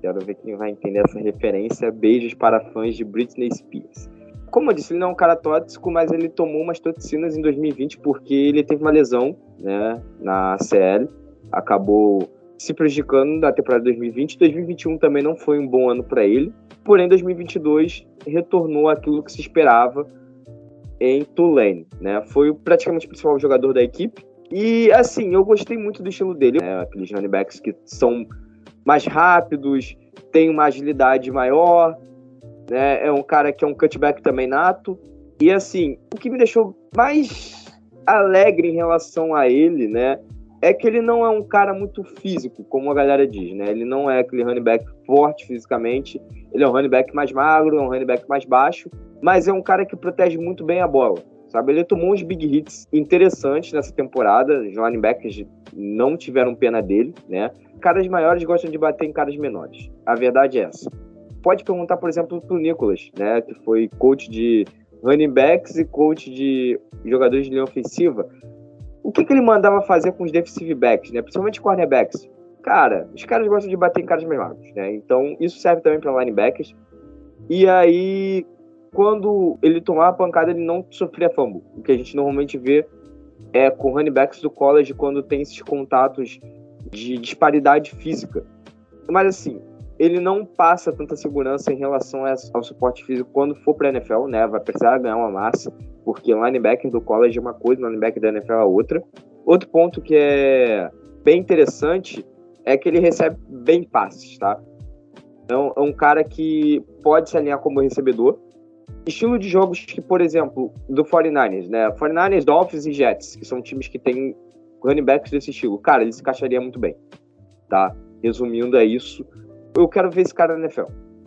Quero ver quem vai entender essa referência. Beijos para fãs de Britney Spears. Como eu disse, ele não é um cara tóxico, mas ele tomou umas toxinas em 2020 porque ele teve uma lesão né, na CL. Acabou se prejudicando na temporada 2020. 2021 também não foi um bom ano para ele. Porém, 2022 retornou aquilo que se esperava em Tulane, né? Foi praticamente o principal jogador da equipe. E assim, eu gostei muito do estilo dele, né? Aqueles running backs que são mais rápidos, tem uma agilidade maior, né? É um cara que é um cutback também nato. E assim, o que me deixou mais alegre em relação a ele, né? é que ele não é um cara muito físico, como a galera diz, né? Ele não é aquele running back forte fisicamente, ele é um running back mais magro, é um running back mais baixo, mas é um cara que protege muito bem a bola, sabe? Ele tomou uns big hits interessantes nessa temporada. Os linebackers não tiveram pena dele, né? Caras maiores gostam de bater em caras menores. A verdade é essa. Pode perguntar, por exemplo, pro Nicolas, né? Que foi coach de running backs e coach de jogadores de linha ofensiva. O que, que ele mandava fazer com os defensive backs, né? Principalmente cornerbacks. Cara, os caras gostam de bater em caras menores, né? Então, isso serve também para linebackers. E aí, quando ele tomava a pancada, ele não sofria fumble. O que a gente normalmente vê é com running backs do college quando tem esses contatos de disparidade física. Mas assim, ele não passa tanta segurança em relação ao suporte físico quando for para a NFL, né? Vai precisar ganhar uma massa, porque linebacker do college é uma coisa, linebacker da NFL é outra. Outro ponto que é bem interessante é que ele recebe bem passes, tá? Então, é um cara que pode se alinhar como recebedor. Estilo de jogos que, por exemplo, do 49ers, né? 49ers, Dolphins e Jets, que são times que têm running backs desse estilo. Cara, ele se encaixaria muito bem, tá? Resumindo, é isso. Eu quero ver esse cara na NFL,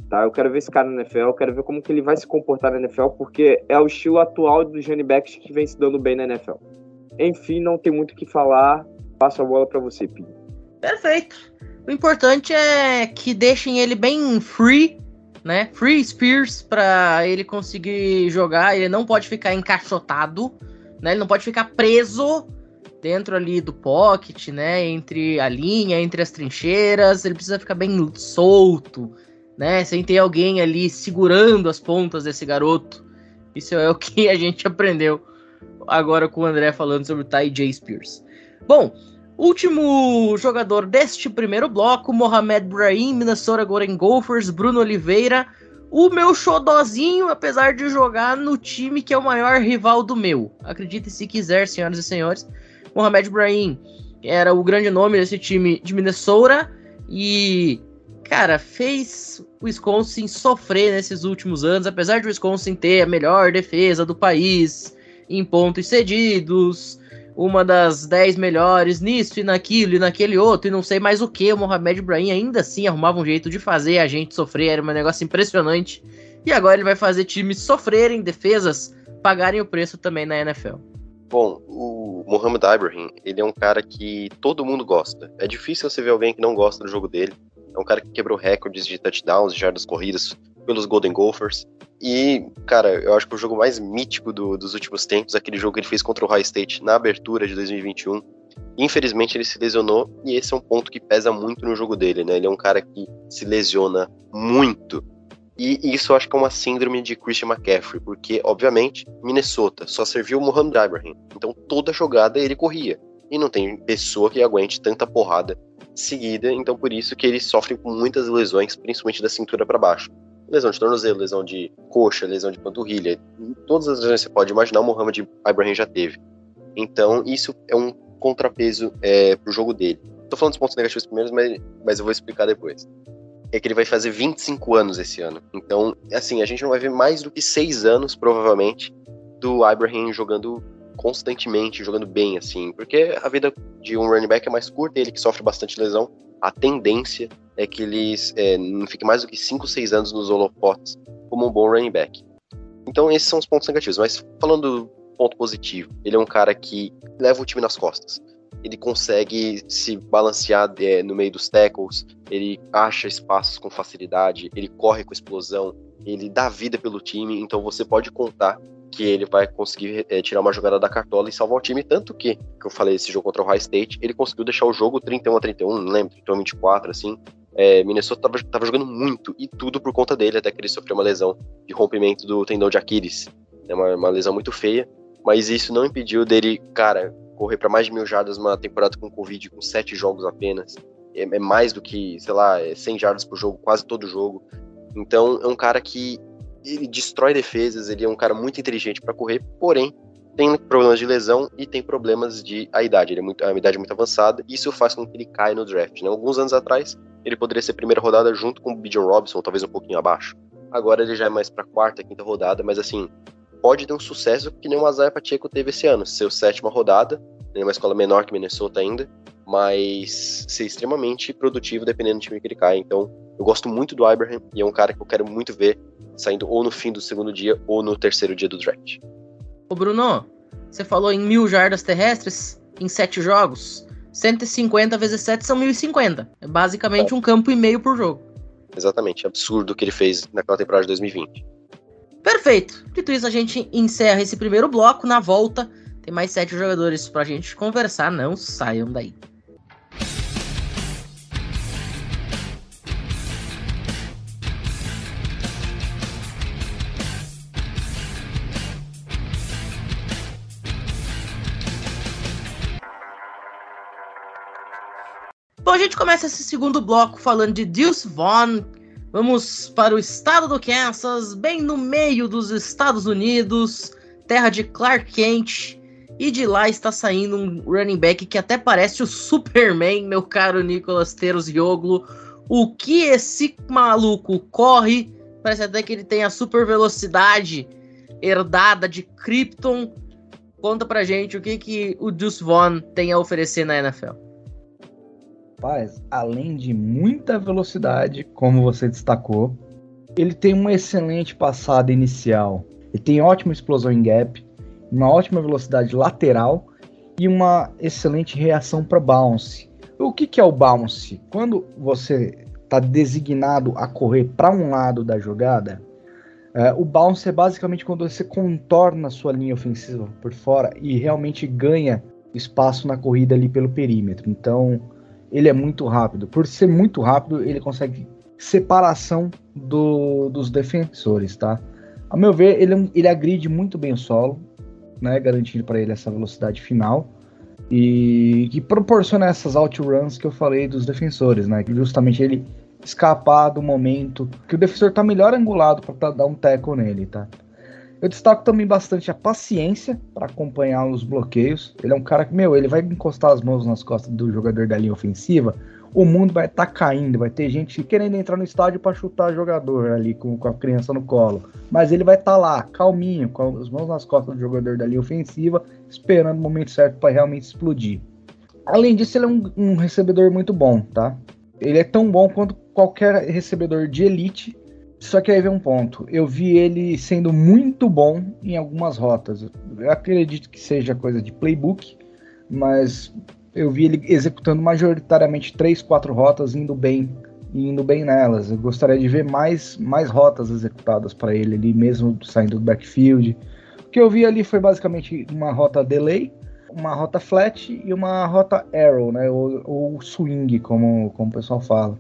tá? Eu quero ver esse cara na NFL, eu quero ver como que ele vai se comportar na NFL, porque é o estilo atual dos running backs que vem se dando bem na NFL. Enfim, não tem muito o que falar. Passo a bola para você, Pinho. Perfeito. O importante é que deixem ele bem free, né? Free Spears para ele conseguir jogar. Ele não pode ficar encaixotado, né? Ele não pode ficar preso dentro ali do pocket, né? Entre a linha, entre as trincheiras. Ele precisa ficar bem solto, né? Sem ter alguém ali segurando as pontas desse garoto. Isso é o que a gente aprendeu agora com o André falando sobre o Ty J. Spears. Bom, Último jogador deste primeiro bloco, Mohamed Brahim, Minnesota Golden Gophers, Bruno Oliveira. O meu xodozinho, apesar de jogar no time que é o maior rival do meu. Acredite se quiser, senhoras e senhores. Mohamed Brahim era o grande nome desse time de Minnesota e, cara, fez o Wisconsin sofrer nesses últimos anos, apesar de o Wisconsin ter a melhor defesa do país em pontos cedidos, uma das 10 melhores nisso e naquilo e naquele outro e não sei mais o que. O Mohamed Ibrahim ainda assim arrumava um jeito de fazer a gente sofrer, era um negócio impressionante. E agora ele vai fazer times sofrerem, defesas pagarem o preço também na NFL. Bom, o Mohamed Ibrahim, ele é um cara que todo mundo gosta. É difícil você ver alguém que não gosta do jogo dele. É um cara que quebrou recordes de touchdowns, de jardas corridas pelos Golden Gophers. E, cara, eu acho que o jogo mais mítico do, dos últimos tempos, aquele jogo que ele fez contra o High State na abertura de 2021. Infelizmente ele se lesionou e esse é um ponto que pesa muito no jogo dele, né? Ele é um cara que se lesiona muito. E isso eu acho que é uma síndrome de Christian McCaffrey, porque, obviamente, Minnesota só serviu o Mohamed Ibrahim. Então toda jogada ele corria. E não tem pessoa que aguente tanta porrada seguida, então por isso que ele sofre com muitas lesões, principalmente da cintura para baixo lesão de tornozelo, lesão de coxa, lesão de panturrilha, todas as lesões que você pode imaginar, o Mohamed Ibrahim já teve. Então, isso é um contrapeso é, pro jogo dele. Tô falando dos pontos negativos primeiro, mas, mas eu vou explicar depois. É que ele vai fazer 25 anos esse ano. Então, assim, a gente não vai ver mais do que 6 anos, provavelmente, do Ibrahim jogando constantemente, jogando bem, assim. Porque a vida de um running back é mais curta, ele que sofre bastante lesão. A tendência é que eles é, não fiquem mais do que 5, 6 anos nos holofotes como um bom running back. Então esses são os pontos negativos. Mas falando do ponto positivo, ele é um cara que leva o time nas costas. Ele consegue se balancear é, no meio dos tackles, ele acha espaços com facilidade, ele corre com explosão, ele dá vida pelo time, então você pode contar que ele vai conseguir é, tirar uma jogada da cartola e salvar o time. Tanto que, que eu falei esse jogo contra o High State, ele conseguiu deixar o jogo 31 a 31, não lembro, 31 a 24, assim. É, Minnesota tava, tava, jogando muito e tudo por conta dele, até que ele sofreu uma lesão de rompimento do tendão de Aquiles. É uma, uma lesão muito feia, mas isso não impediu dele, cara, correr para mais de mil jardas numa temporada com Covid, com sete jogos apenas. É, é mais do que, sei lá, 100 é jardas por jogo, quase todo jogo. Então é um cara que ele destrói defesas, ele é um cara muito inteligente para correr, porém tem problemas de lesão e tem problemas de a idade. Ele é muito, a idade é muito avançada, e isso faz com que ele caia no draft. Né? Alguns anos atrás, ele poderia ser primeira rodada junto com o Bijan Robinson, talvez um pouquinho abaixo. Agora ele já é mais para quarta, quinta rodada, mas assim, pode ter um sucesso que nem o Isaiah Pacheco teve esse ano, ser sétima rodada, em né? uma escola menor que Minnesota ainda, mas ser extremamente produtivo dependendo do time que ele cai. Então, eu gosto muito do Ibrahim e é um cara que eu quero muito ver saindo ou no fim do segundo dia ou no terceiro dia do draft. Ô Bruno, você falou em mil jardas terrestres em sete jogos. 150 vezes 7 são 1050. É basicamente um campo e meio por jogo. Exatamente, absurdo o que ele fez naquela temporada de 2020. Perfeito. Dito isso, a gente encerra esse primeiro bloco. Na volta, tem mais sete jogadores pra gente conversar. Não saiam daí. Começa esse segundo bloco falando de Deuce Vaughn. Vamos para o estado do Kansas, bem no meio dos Estados Unidos, terra de Clark Kent. E de lá está saindo um running back que até parece o Superman, meu caro Nicolas Teros Yoglo. O que esse maluco corre? Parece até que ele tem a super velocidade herdada de Krypton. Conta pra gente o que, que o Deuce Vaughn tem a oferecer na NFL rapaz, além de muita velocidade, como você destacou, ele tem uma excelente passada inicial. Ele tem ótima explosão em gap, uma ótima velocidade lateral e uma excelente reação para bounce. O que, que é o bounce? Quando você está designado a correr para um lado da jogada, é, o bounce é basicamente quando você contorna a sua linha ofensiva por fora e realmente ganha espaço na corrida ali pelo perímetro. Então, ele é muito rápido. Por ser muito rápido, ele consegue separação do, dos defensores, tá? A meu ver, ele, ele agride muito bem o solo, né? Garantindo para ele essa velocidade final. E que proporciona essas outruns que eu falei dos defensores, né? Que justamente ele escapar do momento que o defensor tá melhor angulado para dar um tackle nele, tá? Eu destaco também bastante a paciência para acompanhar os bloqueios. Ele é um cara que, meu, ele vai encostar as mãos nas costas do jogador da linha ofensiva. O mundo vai estar tá caindo, vai ter gente querendo entrar no estádio para chutar jogador ali com, com, a criança no colo. Mas ele vai estar tá lá, calminho, com as mãos nas costas do jogador da linha ofensiva, esperando o momento certo para realmente explodir. Além disso, ele é um, um recebedor muito bom, tá? Ele é tão bom quanto qualquer recebedor de elite só que aí vem um ponto. Eu vi ele sendo muito bom em algumas rotas. Eu acredito que seja coisa de playbook, mas eu vi ele executando majoritariamente três, quatro rotas, indo bem, indo bem nelas. Eu gostaria de ver mais, mais rotas executadas para ele ali, mesmo saindo do backfield. O que eu vi ali foi basicamente uma rota delay, uma rota flat e uma rota arrow, né? Ou, ou swing, como, como o pessoal fala.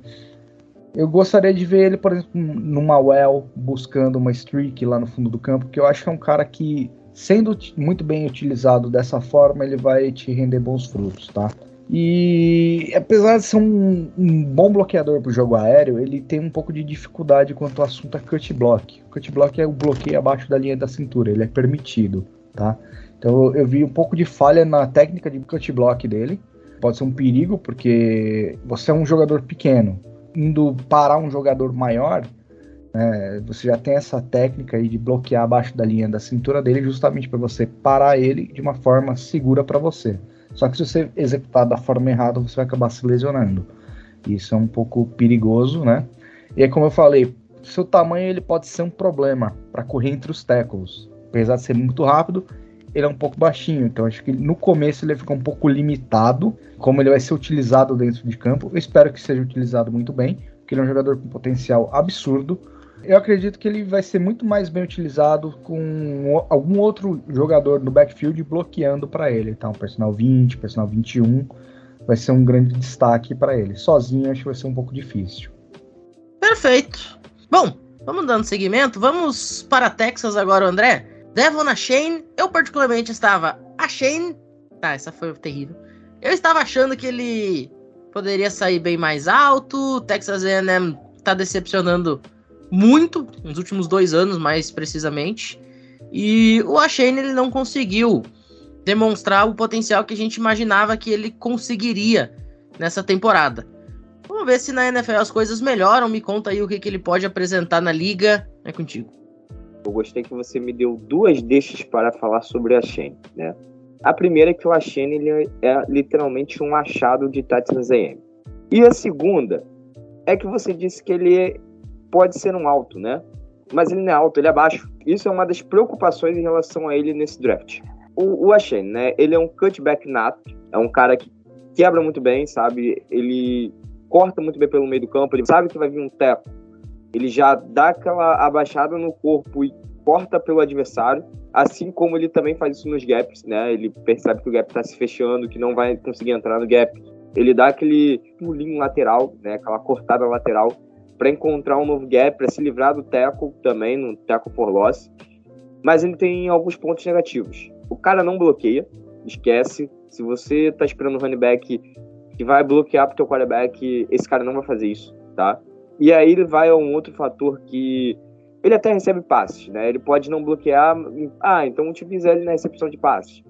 Eu gostaria de ver ele, por exemplo, numa well, buscando uma streak lá no fundo do campo, que eu acho que é um cara que, sendo muito bem utilizado dessa forma, ele vai te render bons frutos, tá? E apesar de ser um, um bom bloqueador para o jogo aéreo, ele tem um pouco de dificuldade quanto ao assunto a cut block. Cut block é o bloqueio abaixo da linha da cintura, ele é permitido, tá? Então eu vi um pouco de falha na técnica de cut block dele. Pode ser um perigo, porque você é um jogador pequeno indo parar um jogador maior, né, você já tem essa técnica aí de bloquear abaixo da linha da cintura dele, justamente para você parar ele de uma forma segura para você. Só que se você executar da forma errada, você vai acabar se lesionando. Isso é um pouco perigoso, né? E é como eu falei, seu tamanho ele pode ser um problema para correr entre os tackles. Apesar de ser muito rápido, ele é um pouco baixinho, então acho que no começo ele fica um pouco limitado, como ele vai ser utilizado dentro de campo. Eu espero que seja utilizado muito bem, porque ele é um jogador com potencial absurdo. Eu acredito que ele vai ser muito mais bem utilizado com algum outro jogador no backfield bloqueando para ele, tá? Um personal 20, personal 21, vai ser um grande destaque para ele. Sozinho acho que vai ser um pouco difícil. Perfeito. Bom, vamos dando seguimento. Vamos para Texas agora, André. Devon a Shane, eu particularmente estava. A Shane. Tá, essa foi terrível. Eu estava achando que ele poderia sair bem mais alto. Texas AM tá decepcionando muito nos últimos dois anos, mais precisamente. E o Ashane ele não conseguiu demonstrar o potencial que a gente imaginava que ele conseguiria nessa temporada. Vamos ver se na NFL as coisas melhoram. Me conta aí o que, que ele pode apresentar na liga. É contigo. Eu gostei que você me deu duas deixas para falar sobre a Shen, né? A primeira é que o Ashen ele é literalmente um achado de Texas A&M. E a segunda é que você disse que ele pode ser um alto, né? mas ele não é alto, ele é baixo. Isso é uma das preocupações em relação a ele nesse draft. O, o Ashen, né? Ele é um cutback nato, é um cara que quebra muito bem, sabe? Ele corta muito bem pelo meio do campo, ele sabe que vai vir um teco. Ele já dá aquela abaixada no corpo e corta pelo adversário, assim como ele também faz isso nos gaps, né? Ele percebe que o gap está se fechando, que não vai conseguir entrar no gap. Ele dá aquele pulinho lateral, né? Aquela cortada lateral para encontrar um novo gap, para se livrar do teco também, no teco for loss. Mas ele tem alguns pontos negativos. O cara não bloqueia, esquece. Se você tá esperando um running back que vai bloquear pro teu quarterback, esse cara não vai fazer isso, tá? E aí ele vai a um outro fator que ele até recebe passes, né? Ele pode não bloquear. Ah, então utiliza ele na recepção de passes.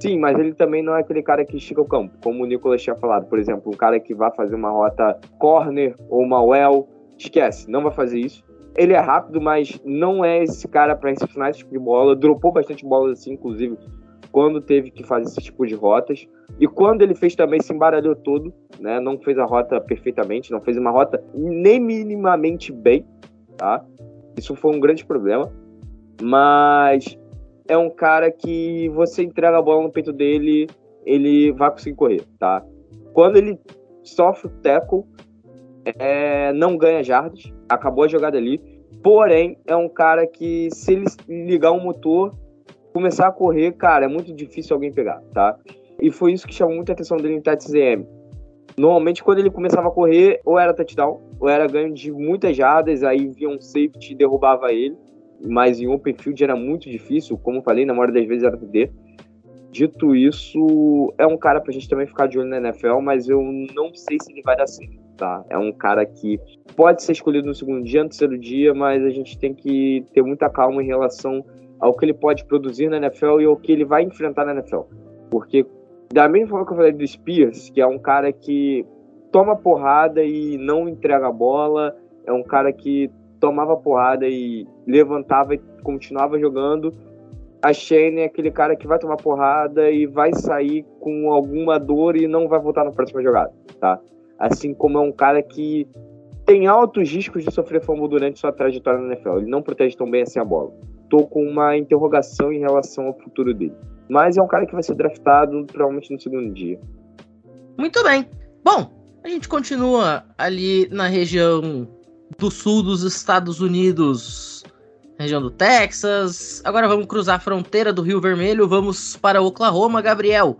Sim, mas ele também não é aquele cara que estica o campo, como o Nicolas tinha falado. Por exemplo, um cara que vai fazer uma rota corner ou uma well, esquece, não vai fazer isso. Ele é rápido, mas não é esse cara para recepcionar esse tipo de bola. Dropou bastante bola assim, inclusive, quando teve que fazer esse tipo de rotas. E quando ele fez também, se embaralhou todo, né? Não fez a rota perfeitamente, não fez uma rota nem minimamente bem, tá? Isso foi um grande problema. Mas é um cara que você entrega a bola no peito dele, ele vai conseguir correr, tá? Quando ele sofre o tackle, é, não ganha jardas, acabou a jogada ali. Porém, é um cara que, se ele ligar um motor, começar a correr, cara, é muito difícil alguém pegar, tá? E foi isso que chamou muita atenção dele em Tets EM. Normalmente, quando ele começava a correr, ou era touchdown, ou era ganho de muitas jardas, aí via um safety e derrubava ele. Mas em open field era muito difícil, como falei, na maioria das vezes era TD. Dito isso, é um cara pra gente também ficar de olho na NFL, mas eu não sei se ele vai dar certo, tá? É um cara que pode ser escolhido no segundo dia, no terceiro dia, mas a gente tem que ter muita calma em relação ao que ele pode produzir na NFL e ao que ele vai enfrentar na NFL. Porque, da mesma forma que eu falei do Spears, que é um cara que toma porrada e não entrega a bola, é um cara que tomava porrada e levantava e continuava jogando. A Shane é aquele cara que vai tomar porrada e vai sair com alguma dor e não vai voltar na próxima jogada, tá? Assim como é um cara que tem altos riscos de sofrer fumble durante sua trajetória na NFL. Ele não protege tão bem assim a bola tô com uma interrogação em relação ao futuro dele. Mas é um cara que vai ser draftado provavelmente no segundo dia. Muito bem. Bom, a gente continua ali na região do sul dos Estados Unidos, região do Texas. Agora vamos cruzar a fronteira do Rio Vermelho, vamos para Oklahoma, Gabriel.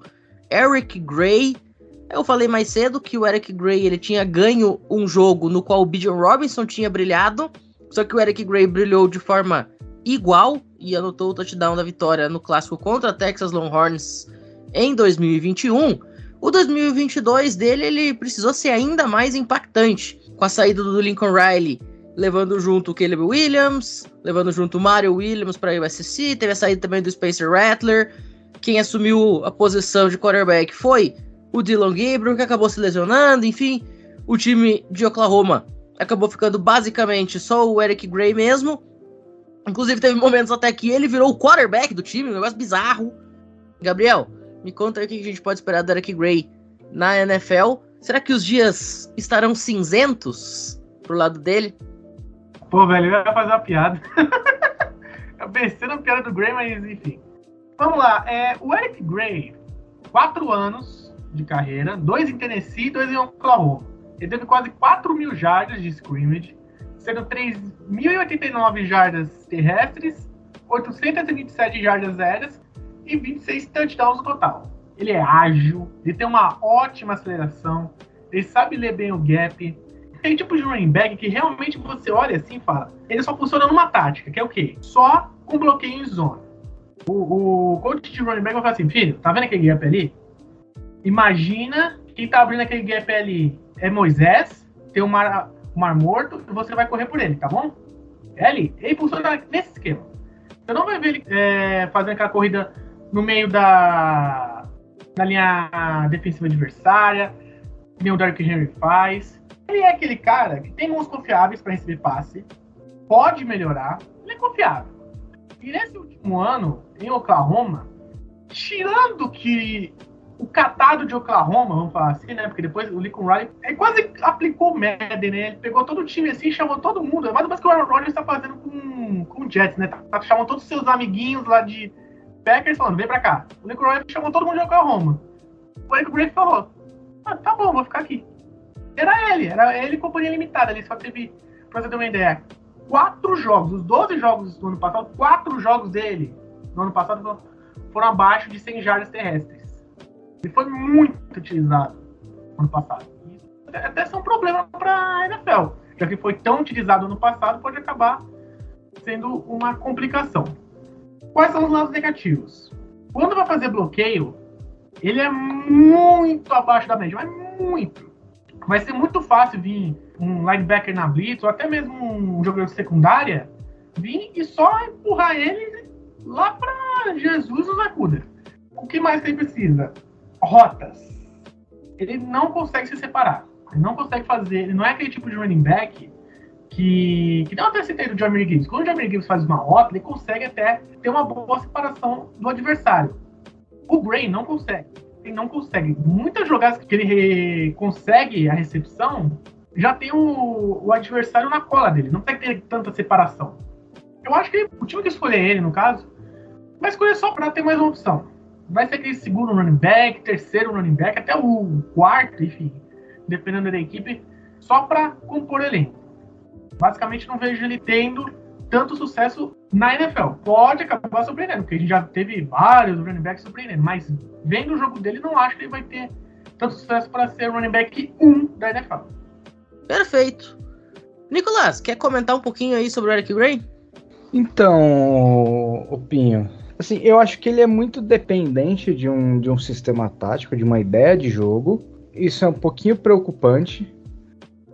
Eric Gray. Eu falei mais cedo que o Eric Gray ele tinha ganho um jogo no qual o Bijan Robinson tinha brilhado, só que o Eric Gray brilhou de forma igual e anotou o touchdown da vitória no clássico contra Texas Longhorns em 2021. O 2022 dele ele precisou ser ainda mais impactante com a saída do Lincoln Riley, levando junto o Caleb Williams, levando junto o Mario Williams para a USC, teve a saída também do Spencer Rattler. Quem assumiu a posição de quarterback foi o Dylan Gabriel, que acabou se lesionando, enfim, o time de Oklahoma acabou ficando basicamente só o Eric Gray mesmo. Inclusive, teve momentos até que ele virou o quarterback do time, um negócio bizarro. Gabriel, me conta aí o que a gente pode esperar do Eric Gray na NFL. Será que os dias estarão cinzentos pro lado dele? Pô, velho, eu ia fazer uma piada. eu pensei na piada do Gray, mas enfim. Vamos lá. É, o Eric Gray, quatro anos de carreira, dois em Tennessee e dois em Oklahoma. Ele teve quase 4 mil jardas de scrimmage, sendo 3.089 jardas terrestres, 827 jardas aéreas e 26 touchdowns no total. Ele é ágil, ele tem uma ótima aceleração, ele sabe ler bem o gap. Tem tipo de running back que realmente você olha assim e fala, ele só funciona numa tática, que é o quê? Só com bloqueio em zona. O, o coach de running back vai falar assim, filho, tá vendo aquele gap ali? Imagina quem tá abrindo aquele gap ali é Moisés, tem uma Mar Morto e você vai correr por ele, tá bom? É ali. Ele funciona nesse esquema. Você não vai ver ele é, fazendo aquela corrida no meio da, da linha defensiva adversária, nem o Dark Henry faz. Ele é aquele cara que tem mãos confiáveis para receber passe, pode melhorar, ele é confiável. E nesse último ano, em Oklahoma, tirando que o catado de Oklahoma, vamos falar assim, né? Porque depois o Lincoln Riley é, quase aplicou o Madden, né? Ele pegou todo o time assim, chamou todo mundo. É mais ou menos que o Aaron Rodgers está fazendo com com, o Jets, né? Tá, tá chamando todos os seus amiguinhos lá de Packers falando, vem pra cá. O Nico Ryan chamou todo mundo de Oklahoma. O Nico Brady falou, ah, tá bom, vou ficar aqui. Era ele, era ele companhia limitada, ele só teve, pra você ter uma ideia, quatro jogos, os 12 jogos do ano passado, quatro jogos dele no ano passado foram abaixo de 100 jardas terrestres. Ele foi muito utilizado no ano passado. Isso até ser um problema para a NFL, já que foi tão utilizado no passado, pode acabar sendo uma complicação. Quais são os lados negativos? Quando vai fazer bloqueio, ele é muito abaixo da média, mas muito. Vai ser muito fácil vir um linebacker na blitz, ou até mesmo um jogador de secundária, vir e só empurrar ele lá para Jesus nos acuda. O que mais que ele precisa? Rotas. Ele não consegue se separar. Ele não consegue fazer. Ele não é aquele tipo de running back que. Que não até citei do Jamie Gibbs. Quando o Jamie Gibbs faz uma rota, ele consegue até ter uma boa separação do adversário. O Gray não consegue. Ele não consegue. Muitas jogadas que ele consegue a recepção, já tem o, o adversário na cola dele. Não consegue ter tanta separação. Eu acho que o time que escolher ele, no caso, vai escolher só para ter mais uma opção. Vai ser aquele segundo running back, terceiro running back, até o quarto, enfim, dependendo da equipe, só para compor elenco. Basicamente, não vejo ele tendo tanto sucesso na NFL. Pode acabar surpreendendo, porque a gente já teve vários running backs surpreendendo, mas vendo o jogo dele, não acho que ele vai ter tanto sucesso para ser running back 1 da NFL. Perfeito. Nicolas, quer comentar um pouquinho aí sobre o Eric Gray? Então, Opinho, assim, eu acho que ele é muito dependente de um, de um sistema tático, de uma ideia de jogo. Isso é um pouquinho preocupante,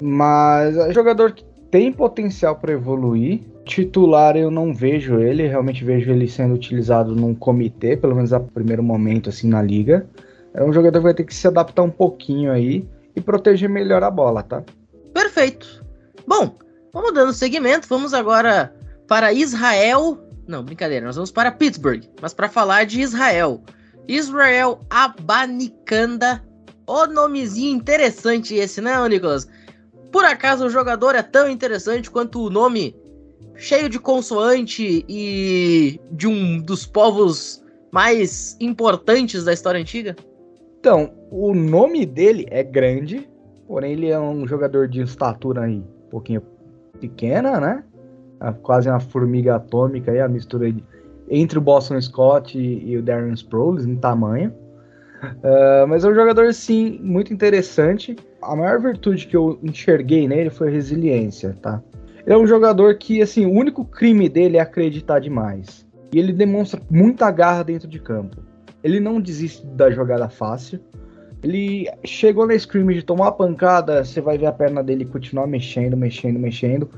mas é um jogador que tem potencial para evoluir. Titular eu não vejo ele, realmente vejo ele sendo utilizado num comitê, pelo menos a primeiro momento assim na liga. É um jogador que vai ter que se adaptar um pouquinho aí e proteger melhor a bola, tá? Perfeito. Bom, vamos dando seguimento, vamos agora para Israel. Não, brincadeira, nós vamos para Pittsburgh, mas para falar de Israel. Israel Abanikanda. O nomezinho interessante esse, né, Nicolas? Por acaso o jogador é tão interessante quanto o nome cheio de consoante e de um dos povos mais importantes da história antiga? Então, o nome dele é grande, porém ele é um jogador de estatura aí um pouquinho pequena, né? Quase uma formiga atômica, aí, a mistura de, entre o Boston Scott e, e o Darren Sproles em tamanho. Uh, mas é um jogador, sim, muito interessante. A maior virtude que eu enxerguei nele foi a resiliência, tá? Ele é um jogador que, assim, o único crime dele é acreditar demais. E ele demonstra muita garra dentro de campo. Ele não desiste da jogada fácil. Ele chegou na scrimmage, tomou a pancada, você vai ver a perna dele continuar mexendo, mexendo, mexendo.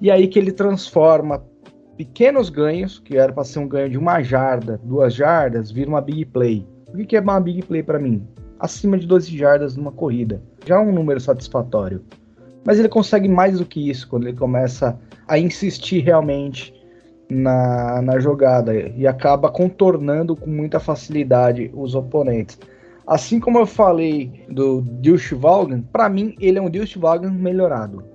E aí que ele transforma pequenos ganhos, que era para ser um ganho de uma jarda, duas jardas, vira uma big play. O que é uma big play para mim? Acima de 12 jardas numa corrida. Já é um número satisfatório. Mas ele consegue mais do que isso quando ele começa a insistir realmente na, na jogada e acaba contornando com muita facilidade os oponentes. Assim como eu falei do Dilch Vaughan, para mim ele é um Dilch Vaughan melhorado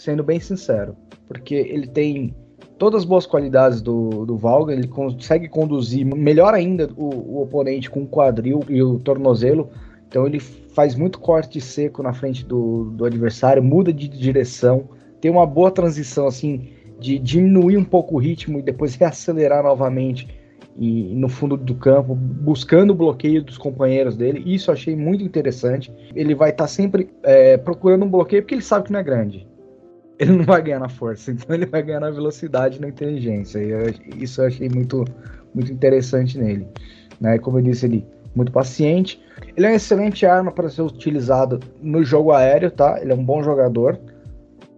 sendo bem sincero, porque ele tem todas as boas qualidades do, do Valga, ele consegue conduzir melhor ainda o, o oponente com o quadril e o tornozelo, então ele faz muito corte seco na frente do, do adversário, muda de direção, tem uma boa transição assim de diminuir um pouco o ritmo e depois reacelerar novamente e, no fundo do campo, buscando o bloqueio dos companheiros dele. Isso eu achei muito interessante. Ele vai estar tá sempre é, procurando um bloqueio porque ele sabe que não é grande ele não vai ganhar na força, então ele vai ganhar na velocidade e na inteligência. E eu, isso eu achei muito, muito interessante nele. Né? Como eu disse, ele muito paciente. Ele é uma excelente arma para ser utilizado no jogo aéreo, tá? Ele é um bom jogador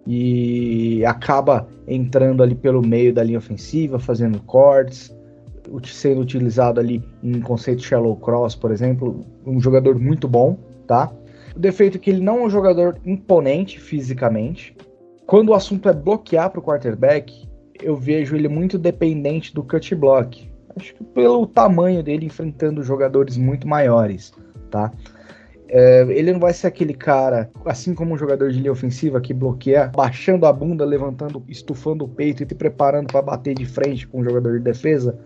e acaba entrando ali pelo meio da linha ofensiva, fazendo cortes, sendo utilizado ali em conceito shallow cross, por exemplo, um jogador muito bom, tá? O defeito é que ele não é um jogador imponente fisicamente, quando o assunto é bloquear para o quarterback, eu vejo ele muito dependente do cut block. Acho que pelo tamanho dele enfrentando jogadores muito maiores, tá? É, ele não vai ser aquele cara, assim como um jogador de linha ofensiva que bloqueia, baixando a bunda, levantando, estufando o peito e te preparando para bater de frente com um jogador de defesa.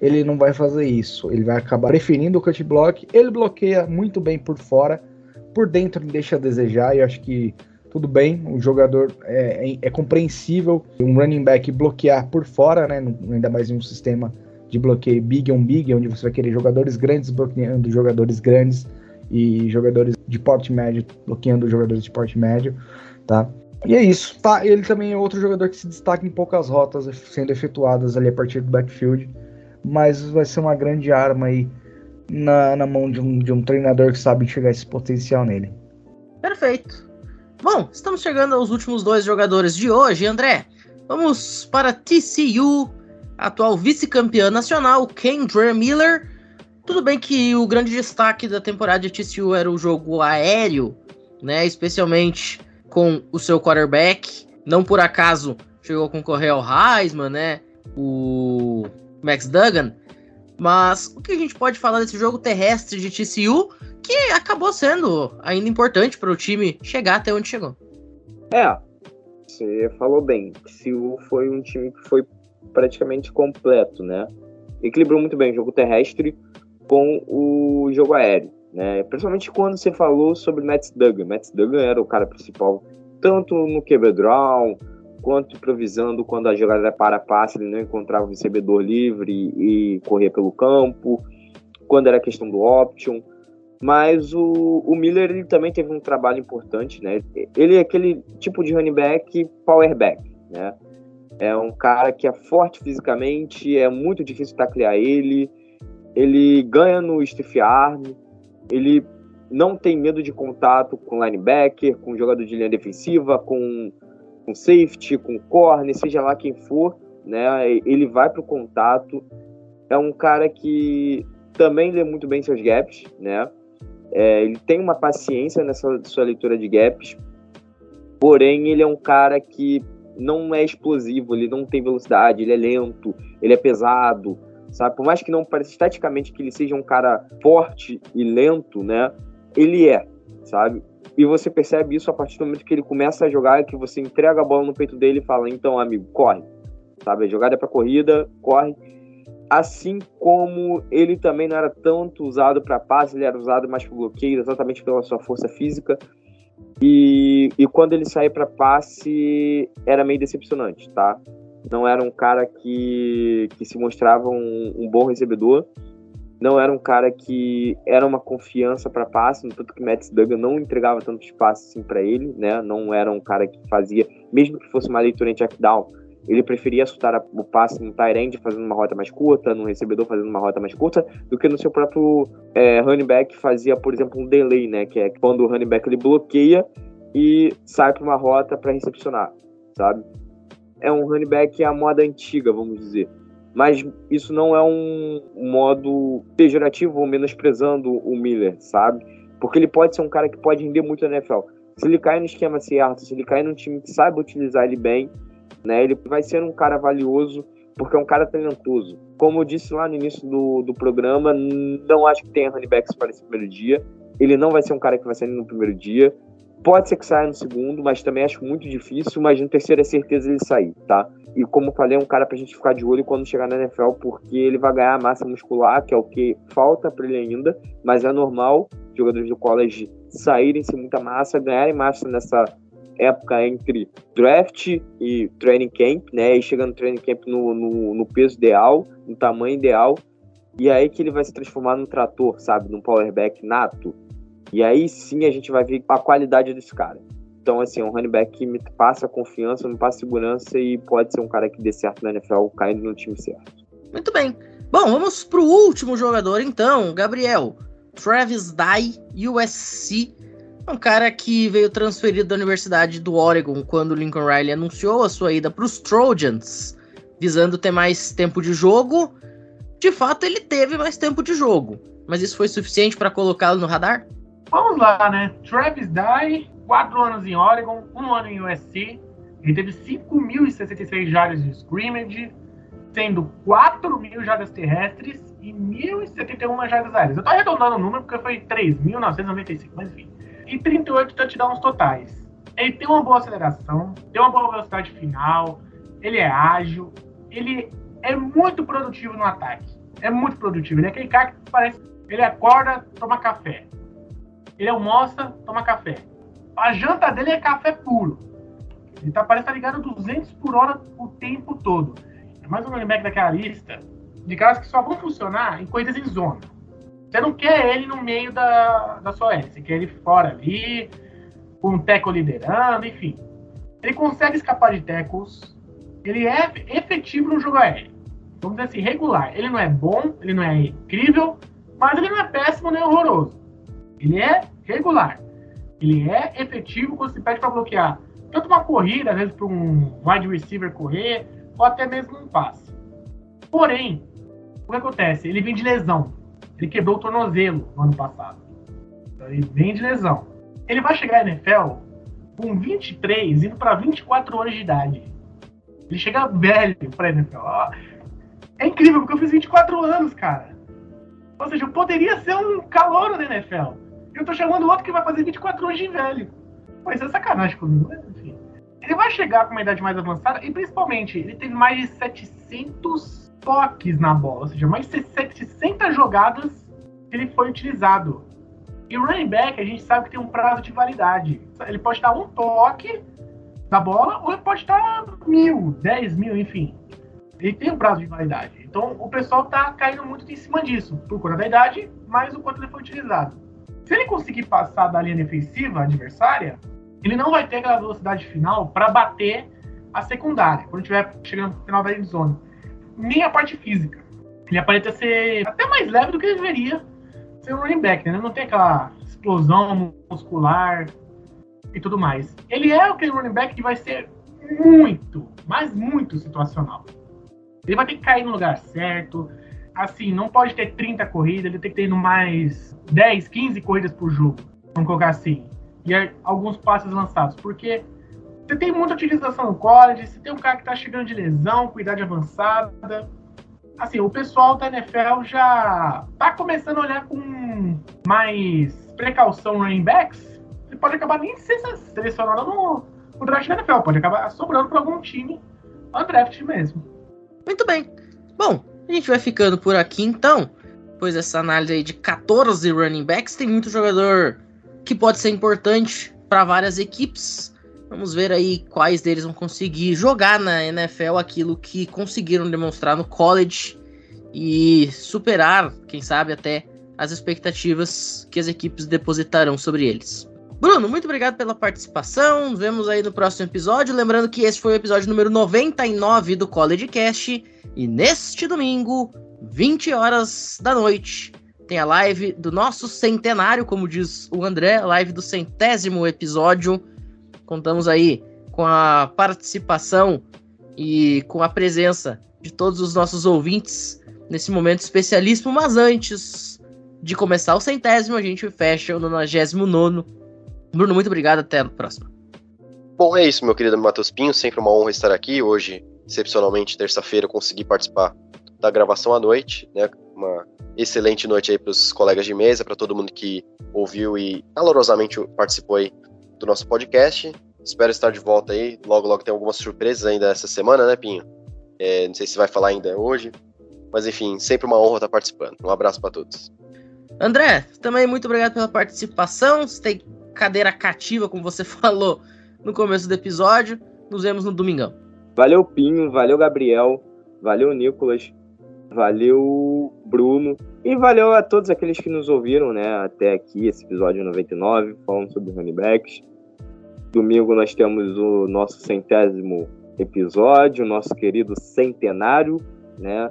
Ele não vai fazer isso. Ele vai acabar preferindo o cut block. Ele bloqueia muito bem por fora, por dentro deixa a desejar. E acho que tudo bem, o jogador é, é, é, compreensível um running back bloquear por fora, né? Ainda mais em um sistema de bloqueio big on big, onde você vai querer jogadores grandes bloqueando jogadores grandes e jogadores de porte médio bloqueando jogadores de porte médio, tá? E é isso. Tá, ele também é outro jogador que se destaca em poucas rotas sendo efetuadas ali a partir do backfield, mas vai ser uma grande arma aí na, na mão de um, de um treinador que sabe enxergar esse potencial nele. Perfeito. Bom, estamos chegando aos últimos dois jogadores de hoje, André. Vamos para TCU, atual vice-campeã nacional, Kendra Miller. Tudo bem que o grande destaque da temporada de TCU era o jogo aéreo, né? Especialmente com o seu quarterback. Não por acaso chegou a concorrer ao Heisman, né? O Max Duggan. Mas o que a gente pode falar desse jogo terrestre de TCU que acabou sendo ainda importante para o time chegar até onde chegou. É, você falou bem. TCU foi um time que foi praticamente completo, né? Equilibrou muito bem o jogo terrestre com o jogo aéreo, né? Principalmente quando você falou sobre Matt Duggan. Matt Duggan era o cara principal tanto no QB draw quanto improvisando quando a jogada era para passe, ele não encontrava o recebedor livre e corria pelo campo, quando era questão do option. Mas o, o Miller ele também teve um trabalho importante, né? Ele é aquele tipo de running back power back, né? É um cara que é forte fisicamente, é muito difícil taclear ele, ele ganha no stiff arm, ele não tem medo de contato com linebacker, com jogador de linha defensiva, com, com safety, com corner, seja lá quem for, né? Ele vai para o contato. É um cara que também lê muito bem seus gaps, né? É, ele tem uma paciência nessa sua leitura de gaps, porém ele é um cara que não é explosivo, ele não tem velocidade, ele é lento, ele é pesado, sabe? Por mais que não pareça esteticamente que ele seja um cara forte e lento, né? Ele é, sabe? E você percebe isso a partir do momento que ele começa a jogar, que você entrega a bola no peito dele e fala, então, amigo, corre, sabe? A jogada é para corrida, corre assim como ele também não era tanto usado para passe, ele era usado mais para bloqueio, exatamente pela sua força física. E, e quando ele saía para passe, era meio decepcionante, tá? Não era um cara que, que se mostrava um, um bom recebedor, não era um cara que era uma confiança para passe, no tanto que Matt Duggan não entregava tanto espaço assim para ele, né? Não era um cara que fazia, mesmo que fosse uma leitura em check down, ele preferia soltar o passe no end fazendo uma rota mais curta, no recebedor fazendo uma rota mais curta, do que no seu próprio é, running back fazia, por exemplo, um delay, né? Que é quando o running back ele bloqueia e sai para uma rota para recepcionar, sabe? É um running back à moda antiga, vamos dizer. Mas isso não é um modo pejorativo ou menosprezando o Miller, sabe? Porque ele pode ser um cara que pode render muito na NFL. Se ele cair no esquema certo, se ele cair num time que saiba utilizar ele bem, né? Ele vai ser um cara valioso porque é um cara talentoso. Como eu disse lá no início do, do programa, não acho que tenha running backs para esse primeiro dia. Ele não vai ser um cara que vai sair no primeiro dia. Pode ser que saia no segundo, mas também acho muito difícil. Mas no terceiro é certeza ele sair, tá? E como falei, é um cara pra gente ficar de olho quando chegar na NFL, porque ele vai ganhar massa muscular, que é o que falta para ele ainda. Mas é normal jogadores do college saírem sem muita massa, ganharem massa nessa época entre draft e training camp, né? E chegando no training camp no, no, no, peso ideal, no tamanho ideal. E aí que ele vai se transformar num trator, sabe? Num powerback nato. E aí sim a gente vai ver a qualidade desse cara. Então, assim, é um running back que me passa confiança, me passa segurança e pode ser um cara que dê certo na NFL caindo no time certo. Muito bem. Bom, vamos pro último jogador então, Gabriel. Travis Dye, USC um cara que veio transferido da Universidade do Oregon quando Lincoln Riley anunciou a sua ida para os Trojans, visando ter mais tempo de jogo. De fato, ele teve mais tempo de jogo, mas isso foi suficiente para colocá-lo no radar? Vamos lá, né? Travis Dye, quatro anos em Oregon, um ano em USC. Ele teve 5.066 jardas de scrimmage, sendo 4 mil jardas terrestres e 1.071 jardas aéreas. Eu tô arredondando o número porque foi 3.995, mas enfim. E 38 touchdowns totais. Ele tem uma boa aceleração, tem uma boa velocidade final, ele é ágil, ele é muito produtivo no ataque. É muito produtivo. Ele é aquele cara que parece. Ele acorda, toma café. Ele almoça, toma café. A janta dele é café puro. Ele tá, parece estar tá ligado 200 por hora o tempo todo. É mais um running daquela lista de caras que só vão funcionar em corridas em zona. Você não quer ele no meio da, da sua L, você quer ele fora ali, com o teco liderando, enfim. Ele consegue escapar de tecos, ele é efetivo no jogo aéreo. Vamos dizer assim, regular. Ele não é bom, ele não é incrível, mas ele não é péssimo nem horroroso. Ele é regular. Ele é efetivo quando se pede para bloquear tanto uma corrida, às vezes para um wide receiver correr, ou até mesmo um passe. Porém, o que acontece? Ele vem de lesão. Ele quebrou o tornozelo no ano passado. Então, ele vem de lesão. Ele vai chegar na NFL com 23, indo para 24 anos de idade. Ele chega velho para NFL. É incrível, porque eu fiz 24 anos, cara. Ou seja, eu poderia ser um calouro da NFL. Eu tô chamando outro que vai fazer 24 anos de velho. Pois é sacanagem comigo, mas enfim. Ele vai chegar com uma idade mais avançada e principalmente ele teve mais de 700 toques na bola, ou seja, mais de 700 jogadas que ele foi utilizado. E o running back, a gente sabe que tem um prazo de validade. Ele pode dar um toque da bola ou ele pode dar mil, dez mil, enfim. Ele tem um prazo de validade. Então o pessoal tá caindo muito em cima disso, por conta da idade, mais o quanto ele foi utilizado. Se ele conseguir passar da linha defensiva adversária, ele não vai ter aquela velocidade final para bater a secundária, quando estiver chegando no final da zona. Nem a parte física. Ele aparenta ser até mais leve do que ele deveria ser um running back, né? Não tem aquela explosão muscular e tudo mais. Ele é aquele running back que vai ser muito, mas muito situacional. Ele vai ter que cair no lugar certo. Assim, não pode ter 30 corridas, ele tem que ter no mais 10, 15 corridas por jogo. Vamos colocar assim e alguns passes lançados, porque você tem muita utilização no college, você tem um cara que está chegando de lesão, com idade avançada. Assim, o pessoal da NFL já está começando a olhar com mais precaução running backs. Você pode acabar nem sendo selecionado no, no draft da NFL, pode acabar sobrando para algum time no draft mesmo. Muito bem. Bom, a gente vai ficando por aqui então. Depois dessa análise aí de 14 running backs, tem muito jogador que pode ser importante para várias equipes. Vamos ver aí quais deles vão conseguir jogar na NFL aquilo que conseguiram demonstrar no college e superar, quem sabe, até as expectativas que as equipes depositarão sobre eles. Bruno, muito obrigado pela participação. Nos vemos aí no próximo episódio. Lembrando que esse foi o episódio número 99 do College Cast. E neste domingo, 20 horas da noite, tem a live do nosso centenário, como diz o André, live do centésimo episódio. Contamos aí com a participação e com a presença de todos os nossos ouvintes nesse momento especialíssimo. Mas antes de começar o centésimo, a gente fecha o 99. Bruno, muito obrigado. Até a próxima. Bom, é isso, meu querido Matheus Pinho. Sempre uma honra estar aqui. Hoje, excepcionalmente, terça-feira, consegui participar da gravação à noite, né? Uma excelente noite aí para os colegas de mesa, para todo mundo que ouviu e calorosamente participou aí do nosso podcast. Espero estar de volta aí. Logo, logo tem algumas surpresas ainda essa semana, né, Pinho? É, não sei se vai falar ainda hoje. Mas enfim, sempre uma honra estar participando. Um abraço para todos. André, também muito obrigado pela participação. Você tem cadeira cativa, como você falou no começo do episódio. Nos vemos no domingão. Valeu, Pinho. Valeu, Gabriel. Valeu, Nicolas valeu Bruno e valeu a todos aqueles que nos ouviram, né, até aqui, esse episódio 99, falando sobre running backs. Domingo nós temos o nosso centésimo episódio, nosso querido centenário, né,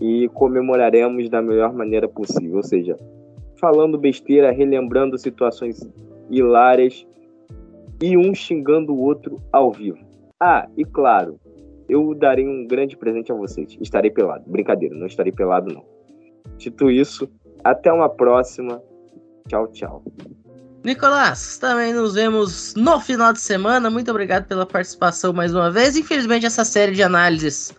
e comemoraremos da melhor maneira possível, ou seja, falando besteira, relembrando situações hilárias e um xingando o outro ao vivo. Ah, e claro, eu darei um grande presente a vocês. Estarei pelado. Brincadeira, não estarei pelado, não. Dito isso, até uma próxima. Tchau, tchau. Nicolás, também nos vemos no final de semana. Muito obrigado pela participação mais uma vez. Infelizmente, essa série de análises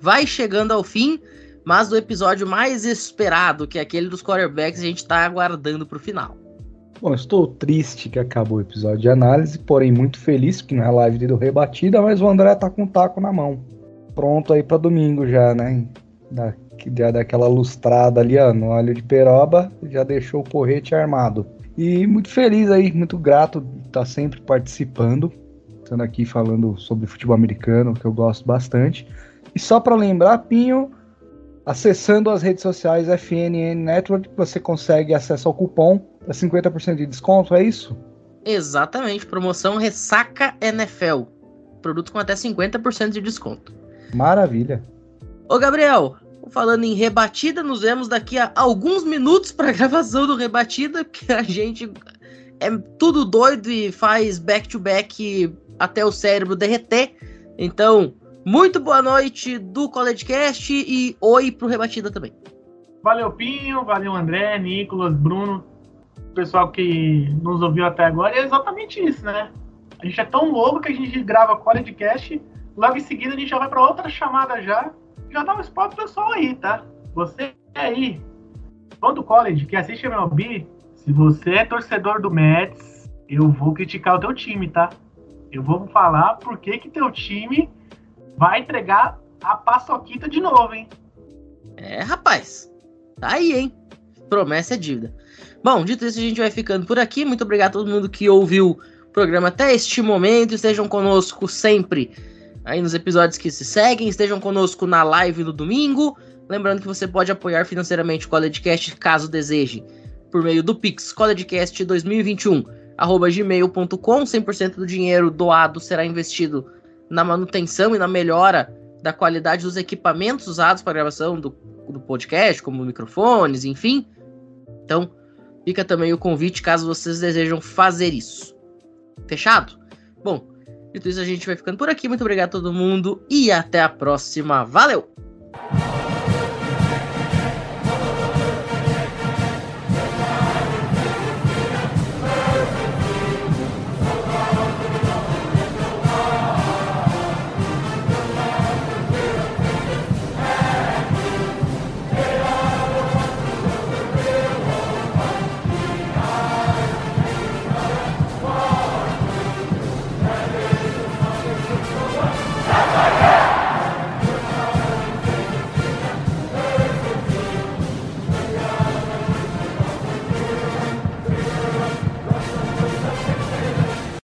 vai chegando ao fim, mas do episódio mais esperado, que é aquele dos quarterbacks, a gente tá aguardando pro final. Bom, estou triste que acabou o episódio de análise, porém muito feliz, porque não é live do Rebatida, mas o André tá com o taco na mão. Pronto aí para domingo já, né? Da, já daquela lustrada ali, ó, no óleo de peroba, já deixou o porrete armado. E muito feliz aí, muito grato de tá sempre participando, estando aqui falando sobre futebol americano, que eu gosto bastante. E só para lembrar, Pinho, acessando as redes sociais FNN Network, você consegue acesso ao cupom para 50% de desconto, é isso? Exatamente, promoção Ressaca NFL. Produto com até 50% de desconto. Maravilha. Ô Gabriel, falando em rebatida, nos vemos daqui a alguns minutos para a gravação do rebatida, que a gente é tudo doido e faz back to back até o cérebro derreter. Então, muito boa noite do CollegeCast e oi pro rebatida também. Valeu Pinho, valeu André, Nicolas, Bruno, pessoal que nos ouviu até agora. É exatamente isso, né? A gente é tão louco que a gente grava CollegeCast, logo em seguida a gente já vai para outra chamada já já dá um spot pro pessoal aí, tá? Você aí, fã do college, que assiste MLB, se você é torcedor do Mets, eu vou criticar o teu time, tá? Eu vou falar por que que teu time vai entregar a paçoquita de novo, hein? É, rapaz. Tá aí, hein? Promessa é dívida. Bom, dito isso, a gente vai ficando por aqui. Muito obrigado a todo mundo que ouviu o programa até este momento. Estejam conosco sempre aí nos episódios que se seguem. Estejam conosco na live no domingo. Lembrando que você pode apoiar financeiramente o CollegeCast caso deseje, por meio do Pix CollegeCast 2021 arroba gmail.com. 100% do dinheiro doado será investido na manutenção e na melhora da qualidade dos equipamentos usados para a gravação do, do podcast, como microfones, enfim. Então, fica também o convite caso vocês desejam fazer isso. Fechado? Bom, Dito isso, a gente vai ficando por aqui. Muito obrigado a todo mundo e até a próxima. Valeu!